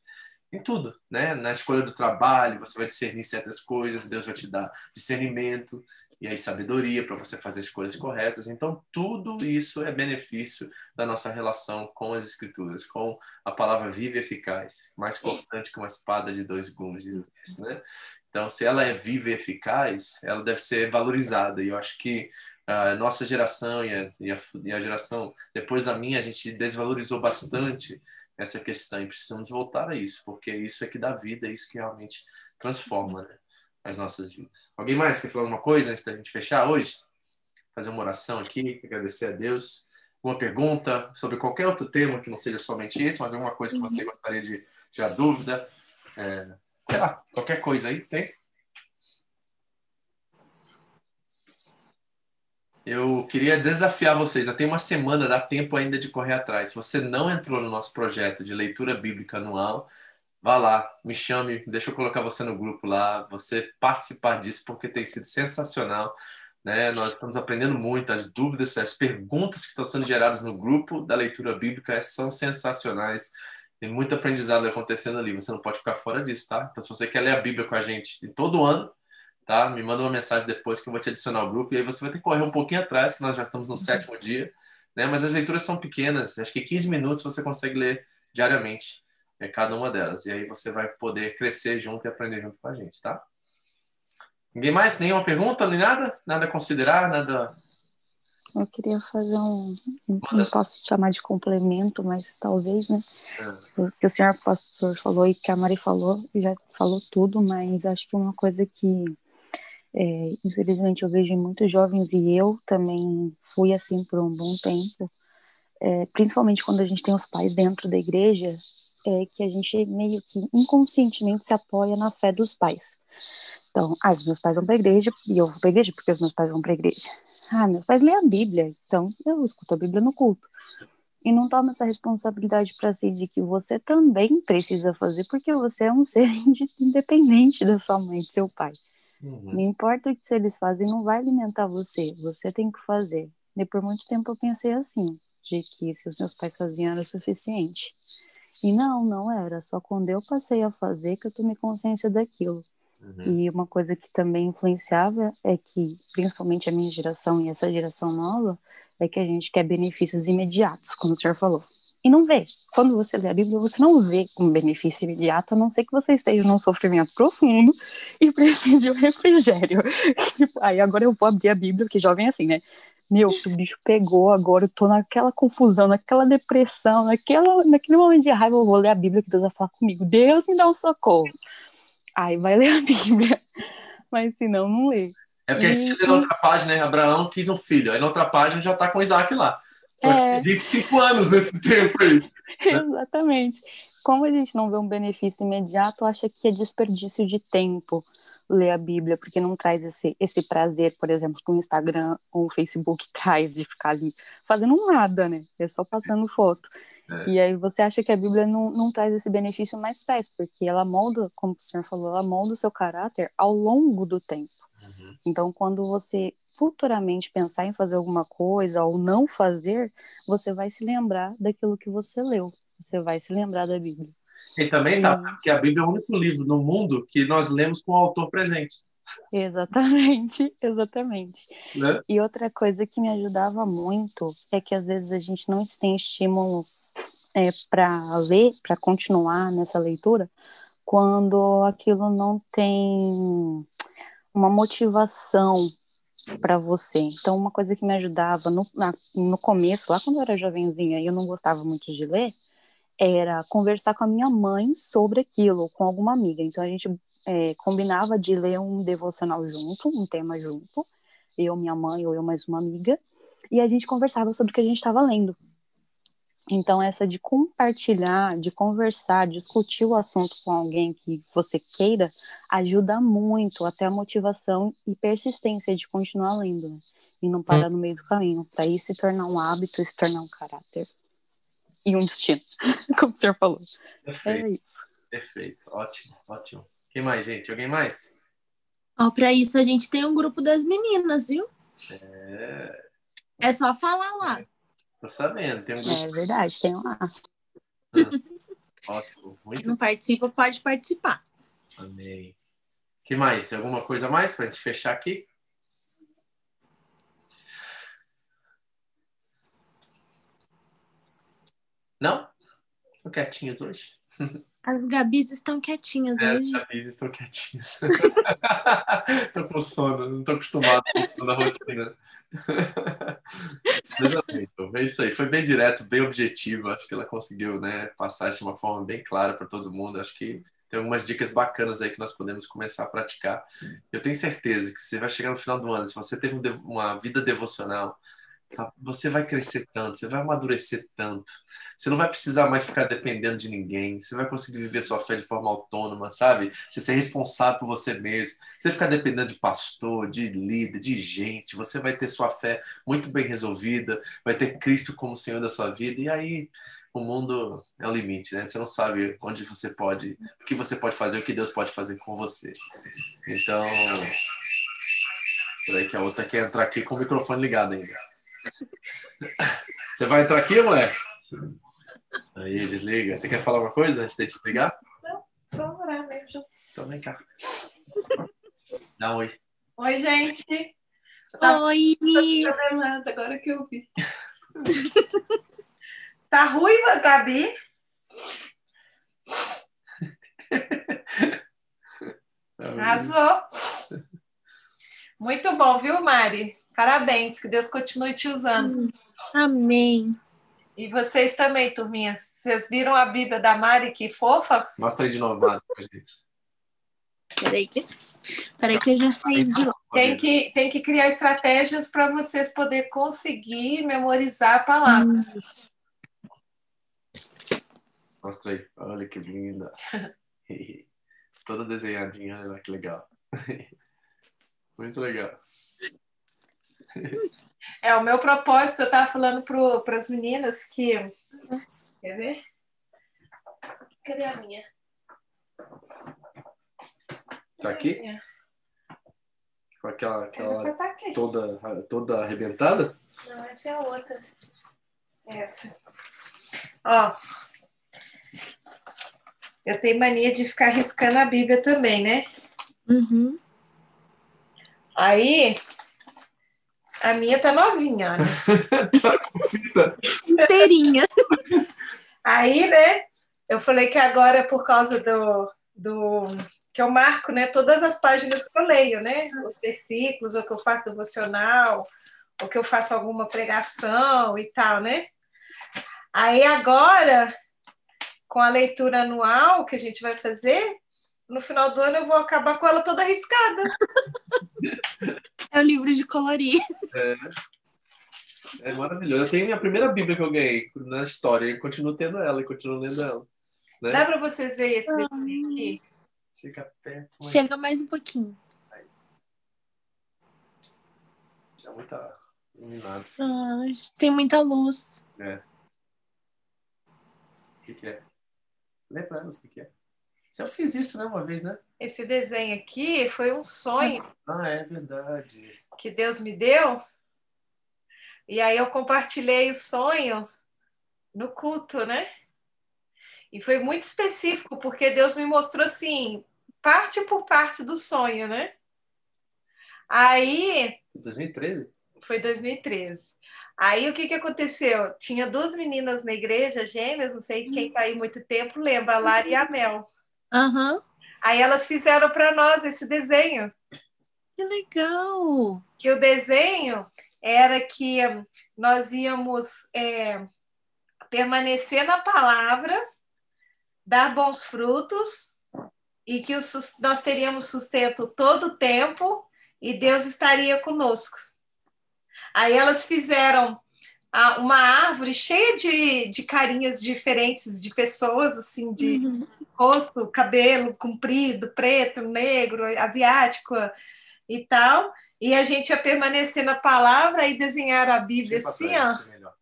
em tudo, né? Na escolha do trabalho, você vai discernir certas coisas, Deus vai te dar discernimento. e aí sabedoria para você fazer escolhas corretas. Então, tudo isso é benefício da nossa relação com as Escrituras, com a palavra viva e eficaz, mais cortante que uma espada de dois gumes, né? Então, se ela é viva e eficaz, ela deve ser valorizada. E eu acho que a nossa geração e a, e a, e a geração depois da minha, a gente desvalorizou bastante essa questão e precisamos voltar a isso, porque isso é que dá vida, é isso que realmente transforma né, as nossas vidas. Alguém mais quer falar alguma coisa antes da gente fechar hoje? Fazer uma oração aqui, agradecer a Deus. Uma pergunta sobre qualquer outro tema que não seja somente esse, mas alguma coisa que você Uhum. gostaria de tirar dúvida. É, sei lá, qualquer coisa aí, tem? Eu queria desafiar vocês, ainda tem uma semana, dá tempo ainda de correr atrás. Se você não entrou no nosso projeto de leitura bíblica anual, vá lá, me chame, deixa eu colocar você no grupo lá, você participar disso, porque tem sido sensacional. Né? Nós estamos aprendendo muito, as dúvidas, as perguntas que estão sendo geradas no grupo da leitura bíblica são sensacionais. Tem muito aprendizado acontecendo ali, você não pode ficar fora disso, tá? Então, se você quer ler a Bíblia com a gente todo ano, tá? Me manda uma mensagem depois que eu vou te adicionar ao grupo. E aí você vai ter que correr um pouquinho atrás, que nós já estamos no sétimo dia, né? Mas as leituras são pequenas, acho que 15 minutos você consegue ler diariamente é, cada uma delas. E aí você vai poder crescer junto e aprender junto com a gente, tá? Ninguém mais? Nenhuma pergunta, nem nada? Nada a considerar? Nada. Eu queria fazer um, não posso chamar de complemento, mas talvez, né? Ah, O que o senhor pastor falou e que a Mari falou, já falou tudo, mas acho que uma coisa que, é, infelizmente, eu vejo muitos jovens e eu também fui assim por um bom tempo, é, principalmente quando a gente tem os pais dentro da igreja, é que a gente meio que inconscientemente se apoia na fé dos pais. Então, ah, os meus pais vão para a igreja e eu vou para a igreja porque os meus pais vão para a igreja. Ah, meus pais leem a Bíblia, então eu escuto a Bíblia no culto. E não toma essa responsabilidade para si de que você também precisa fazer, porque você é um ser inde- independente da sua mãe e do seu pai. Uhum. Não importa o que eles fazem, não vai alimentar você, você tem que fazer. E por muito tempo eu pensei assim, de que se os meus pais faziam era o suficiente. E não, não era. Só quando eu passei a fazer que eu tomei consciência daquilo. Uhum. E uma coisa que também influenciava é que, principalmente a minha geração e essa geração nova, é que a gente quer benefícios imediatos, como o senhor falou. E não vê. Quando você lê a Bíblia, você não vê um benefício imediato, a não ser que você esteja num sofrimento profundo e precise de um refrigério. tipo, aí agora eu vou abrir a Bíblia, que jovem é assim, né? Meu, o bicho pegou, agora eu tô naquela confusão, naquela depressão, naquela, naquele momento de raiva, eu vou ler a Bíblia que Deus vai falar comigo. Deus me dá um socorro. Aí vai ler a Bíblia. Mas se não, não lê. É porque a gente lê na outra página, né? Abraão quis um filho. Aí na outra página já tá com Isaac lá. Só É. tem 25 anos nesse tempo aí. Exatamente. Como a gente não vê um benefício imediato, acha que é desperdício de tempo ler a Bíblia, porque não traz esse, esse prazer, por exemplo, que o Instagram ou o Facebook traz de ficar ali fazendo nada, né? É só passando foto. É. E aí você acha que a Bíblia não, não traz esse benefício, mas traz, porque ela molda, como o senhor falou, ela molda o seu caráter ao longo do tempo. Então, quando você futuramente pensar em fazer alguma coisa ou não fazer, você vai se lembrar daquilo que você leu. Você vai se lembrar da Bíblia. E também tá, porque a Bíblia é o único livro no mundo que nós lemos com o autor presente. Exatamente, exatamente. Né? E outra coisa que me ajudava muito é que às vezes a gente não tem estímulo é, para ler, para continuar nessa leitura, quando aquilo não tem uma motivação para você. Então, uma coisa que me ajudava no, na- no começo, lá quando eu era jovenzinha e eu não gostava muito de ler, era conversar com a minha mãe sobre aquilo, com alguma amiga. Então, a gente é, combinava de ler um devocional junto, um tema junto, eu, minha mãe ou eu mais uma amiga, e a gente conversava sobre o que a gente estava lendo. Então, essa de compartilhar, de conversar, discutir o assunto com alguém que você queira, ajuda muito até a motivação e persistência de continuar lendo, né? E não parar no meio do caminho, para isso se tornar um hábito, se tornar um caráter e um destino, como o senhor falou. Perfeito, É isso. perfeito. Ótimo, ótimo. Quem mais, gente? Alguém mais? Ó, pra isso a gente tem um grupo das meninas, viu? É, É só falar lá. Tô sabendo, tem um é grupo. É verdade, tem lá. Ah, ótimo, muito Quem não participa pode participar. Amei. que mais? Alguma coisa mais para a gente fechar aqui? Não? Estão quietinhos hoje? As Gabis estão quietinhas É, hoje. os Gabis estão quietinhos. Tô com sono, não tô acostumado com a rotina. Mas amém, então, é isso aí. Foi bem direto, bem objetivo. Acho que ela conseguiu né, passar isso de uma forma bem clara para todo mundo. Acho que tem algumas dicas bacanas aí que nós podemos começar a praticar. Eu tenho certeza que você vai chegar no final do ano, se você teve um uma vida devocional, você vai crescer tanto, você vai amadurecer tanto. Você não vai precisar mais ficar dependendo de ninguém. Você vai conseguir viver sua fé de forma autônoma, sabe? Você ser responsável por você mesmo. Você ficar dependendo de pastor, de líder, de gente. Você vai ter sua fé muito bem resolvida. Vai ter Cristo como Senhor da sua vida. E aí o mundo é o limite, né? Você não sabe onde você pode, o que você pode fazer, o que Deus pode fazer com você. Então, peraí que a outra quer entrar aqui com o microfone ligado ainda. Você vai entrar aqui, moleque? Aí, desliga. Você quer falar alguma coisa antes de desligar? Só orar mesmo. Então vem cá. Dá um oi. Oi, gente. Tava Oi! agora que eu vi. tá ruiva, Gabi? Arrasou. Muito bom, viu, Mari? Parabéns, que Deus continue te usando. Amém. E vocês também, turminha. Vocês viram a Bíblia da Mari, que fofa? Mostra aí de novo, Mari, pra gente. Peraí. Peraí que eu já saí de lá. Tem que, tem que criar estratégias para vocês poderem conseguir memorizar a palavra. Mostra aí. Olha que linda. Toda desenhadinha, olha lá que legal. Muito legal. É, o meu propósito, eu estava falando para as meninas que. Quer ver? Cadê a minha? Tá aqui? Minha. Com aquela, aquela tá aqui. toda, toda arrebentada? Não, essa é a outra. Essa. Ó. Eu tenho mania de ficar riscando a Bíblia também, né? Uhum. Aí. A minha tá novinha, olha. tá com fita. Inteirinha. Aí, né, eu falei que agora, por causa do, do que eu marco, né, todas as páginas que eu leio, né, os versículos, ou que eu faço devocional, ou que eu faço alguma pregação e tal, né. Aí agora, com a leitura anual que a gente vai fazer, no final do ano eu vou acabar com ela toda arriscada. É o livro de colorir. É maravilhoso. Eu tenho minha primeira Bíblia que eu ganhei na história e continuo tendo ela e continuo lendo ela. Né? Dá para vocês verem esse desenho aqui? Chega perto. mãe. Chega mais um pouquinho. Já muito iluminado. Ai, tem muita luz. É. O que, que é? Lê pra elas o que, que é. Se eu fiz isso, né, uma vez, né? Esse desenho aqui foi um sonho Ah, é verdade. que Deus me deu. E aí eu compartilhei o sonho no culto, né? E foi muito específico, porque Deus me mostrou assim, parte por parte do sonho, né? Aí 2013? foi 2013. Aí o que, que aconteceu? Tinha duas meninas na igreja, gêmeas, não sei quem está aí muito tempo, lembra, a Lara e a Mel. Aham. Aí elas fizeram para nós esse desenho. Que legal. que o desenho era que nós íamos é, permanecer na palavra, dar bons frutos e que o nós teríamos sustento todo o tempo e Deus estaria conosco. Aí elas fizeram uma árvore cheia de, de carinhas diferentes de pessoas, assim, de Uhum. rosto, cabelo comprido, preto, negro, asiático e tal. E a gente ia permanecer na palavra e desenhar a Bíblia assim, trás, ó. é melhor.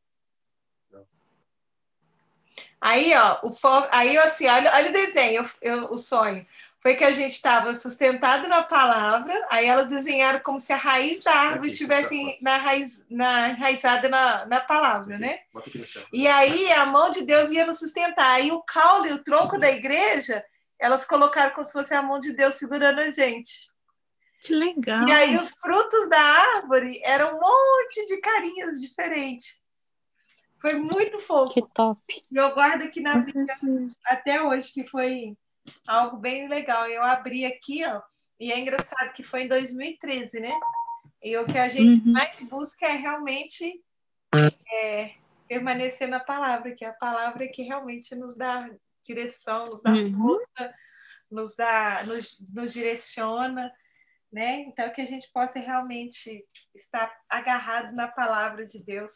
Aí, ó, o foco, aí assim, olha, olha o desenho, eu- o sonho. Foi que a gente estava sustentado na palavra, aí elas desenharam como se a raiz da árvore estivesse na raiz, na, enraizada na, na palavra, né? Bota aqui no chão. E aí a mão de Deus ia nos sustentar. Aí o caule e o tronco da igreja, elas colocaram como se fosse a mão de Deus segurando a gente. Que legal. E aí os frutos da árvore eram um monte de carinhas diferentes. Foi muito fofo. Que top. E eu guardo aqui na certeza. até hoje, que foi algo bem legal. Eu abri aqui, ó, e é engraçado que foi em 2013, né? E o que a gente Uhum. mais busca é realmente é, permanecer na palavra, que é a palavra que realmente nos dá direção, nos dá Uhum. força, nos dá, nos, nos direciona, né? Então que a gente possa realmente estar agarrado na palavra de Deus,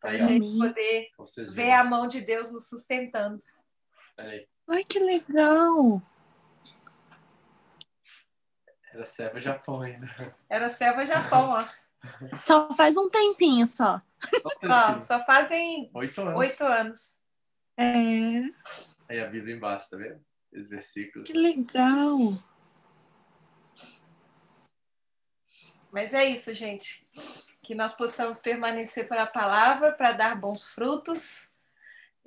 para a gente poder ver a mão de Deus nos sustentando. Peraí. Ai, que legal. Era serva Japão ainda. Era Selva Japão, ó. Só faz um tempinho só. Ó, só fazem Oito anos. oito anos. É, Aí a Bíblia embaixo, tá vendo? Os versículos. que legal. Mas é isso, gente. Que nós possamos permanecer para a palavra, para dar bons frutos.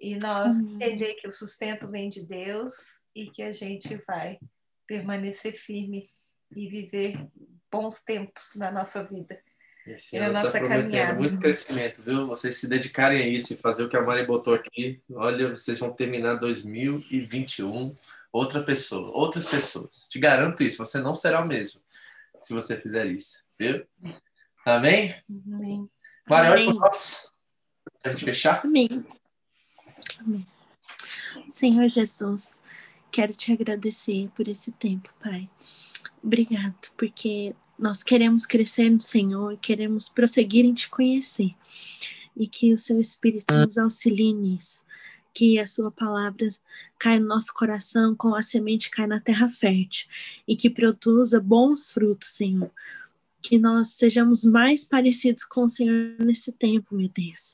E nós Amém. entender que o sustento vem de Deus e que a gente vai permanecer firme e viver bons tempos na nossa vida. Esse E na ano tá nossa prometendo caminhada. muito crescimento, viu? Vocês se dedicarem a isso e fazer o que a Mari botou aqui. Olha, vocês vão terminar 2021 outra pessoa, outras pessoas. Te garanto isso, você não será o mesmo se você fizer isso, viu? Amém? Amém. Mari, olha para nós. Pra gente fechar. Amém. Senhor Jesus, quero te agradecer por esse tempo, Pai. Obrigado, porque nós queremos crescer no Senhor, queremos prosseguir em te conhecer. E que o seu Espírito nos auxilie nisso. Que a sua palavra caia no nosso coração como a semente cai na terra fértil. E que produza bons frutos, Senhor. Que nós sejamos mais parecidos com o Senhor nesse tempo, meu Deus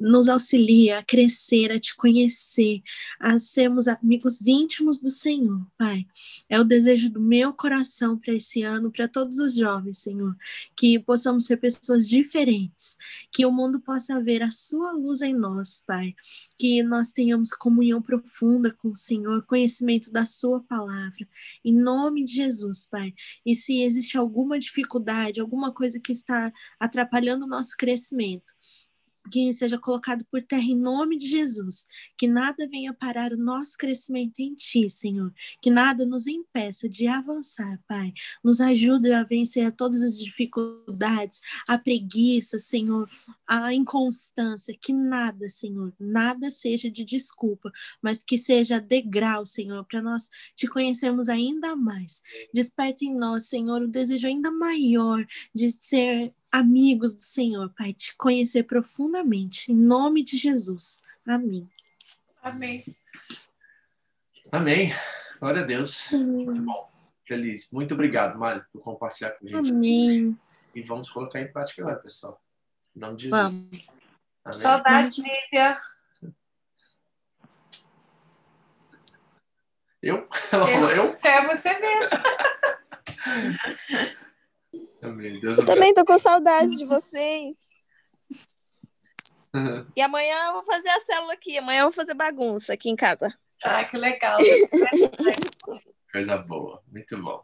nos auxilia a crescer, a te conhecer, a sermos amigos íntimos do Senhor, Pai. É o desejo do meu coração para esse ano, para todos os jovens, Senhor, que possamos ser pessoas diferentes, que o mundo possa ver a sua luz em nós, Pai, que nós tenhamos comunhão profunda com o Senhor, conhecimento da sua palavra, em nome de Jesus, Pai. E se existe alguma dificuldade, alguma coisa que está atrapalhando o nosso crescimento, que seja colocado por terra em nome de Jesus, que nada venha parar o nosso crescimento em Ti, Senhor, que nada nos impeça de avançar, Pai. Nos ajude a vencer todas as dificuldades, a preguiça, Senhor, a inconstância, que nada, Senhor, nada seja de desculpa, mas que seja degrau, Senhor, para nós te conhecermos ainda mais. Desperta em nós, Senhor, o desejo ainda maior de ser amigos do Senhor, Pai, te conhecer profundamente, em nome de Jesus. Amém. Amém. Amém. Glória a Deus. Muito bom. Feliz. Muito obrigado, Mário, por compartilhar com a gente. Amém. E vamos colocar em prática agora, pessoal. Em nome de Jesus. Vamos. Amém. Saudade, Lívia. Eu? Ela falou eu? É você mesmo. Amém. Deus Eu também tô com saudade de vocês. E amanhã eu vou fazer a célula aqui. Amanhã eu vou fazer bagunça aqui em casa. Ah, que legal. Coisa boa. Muito bom.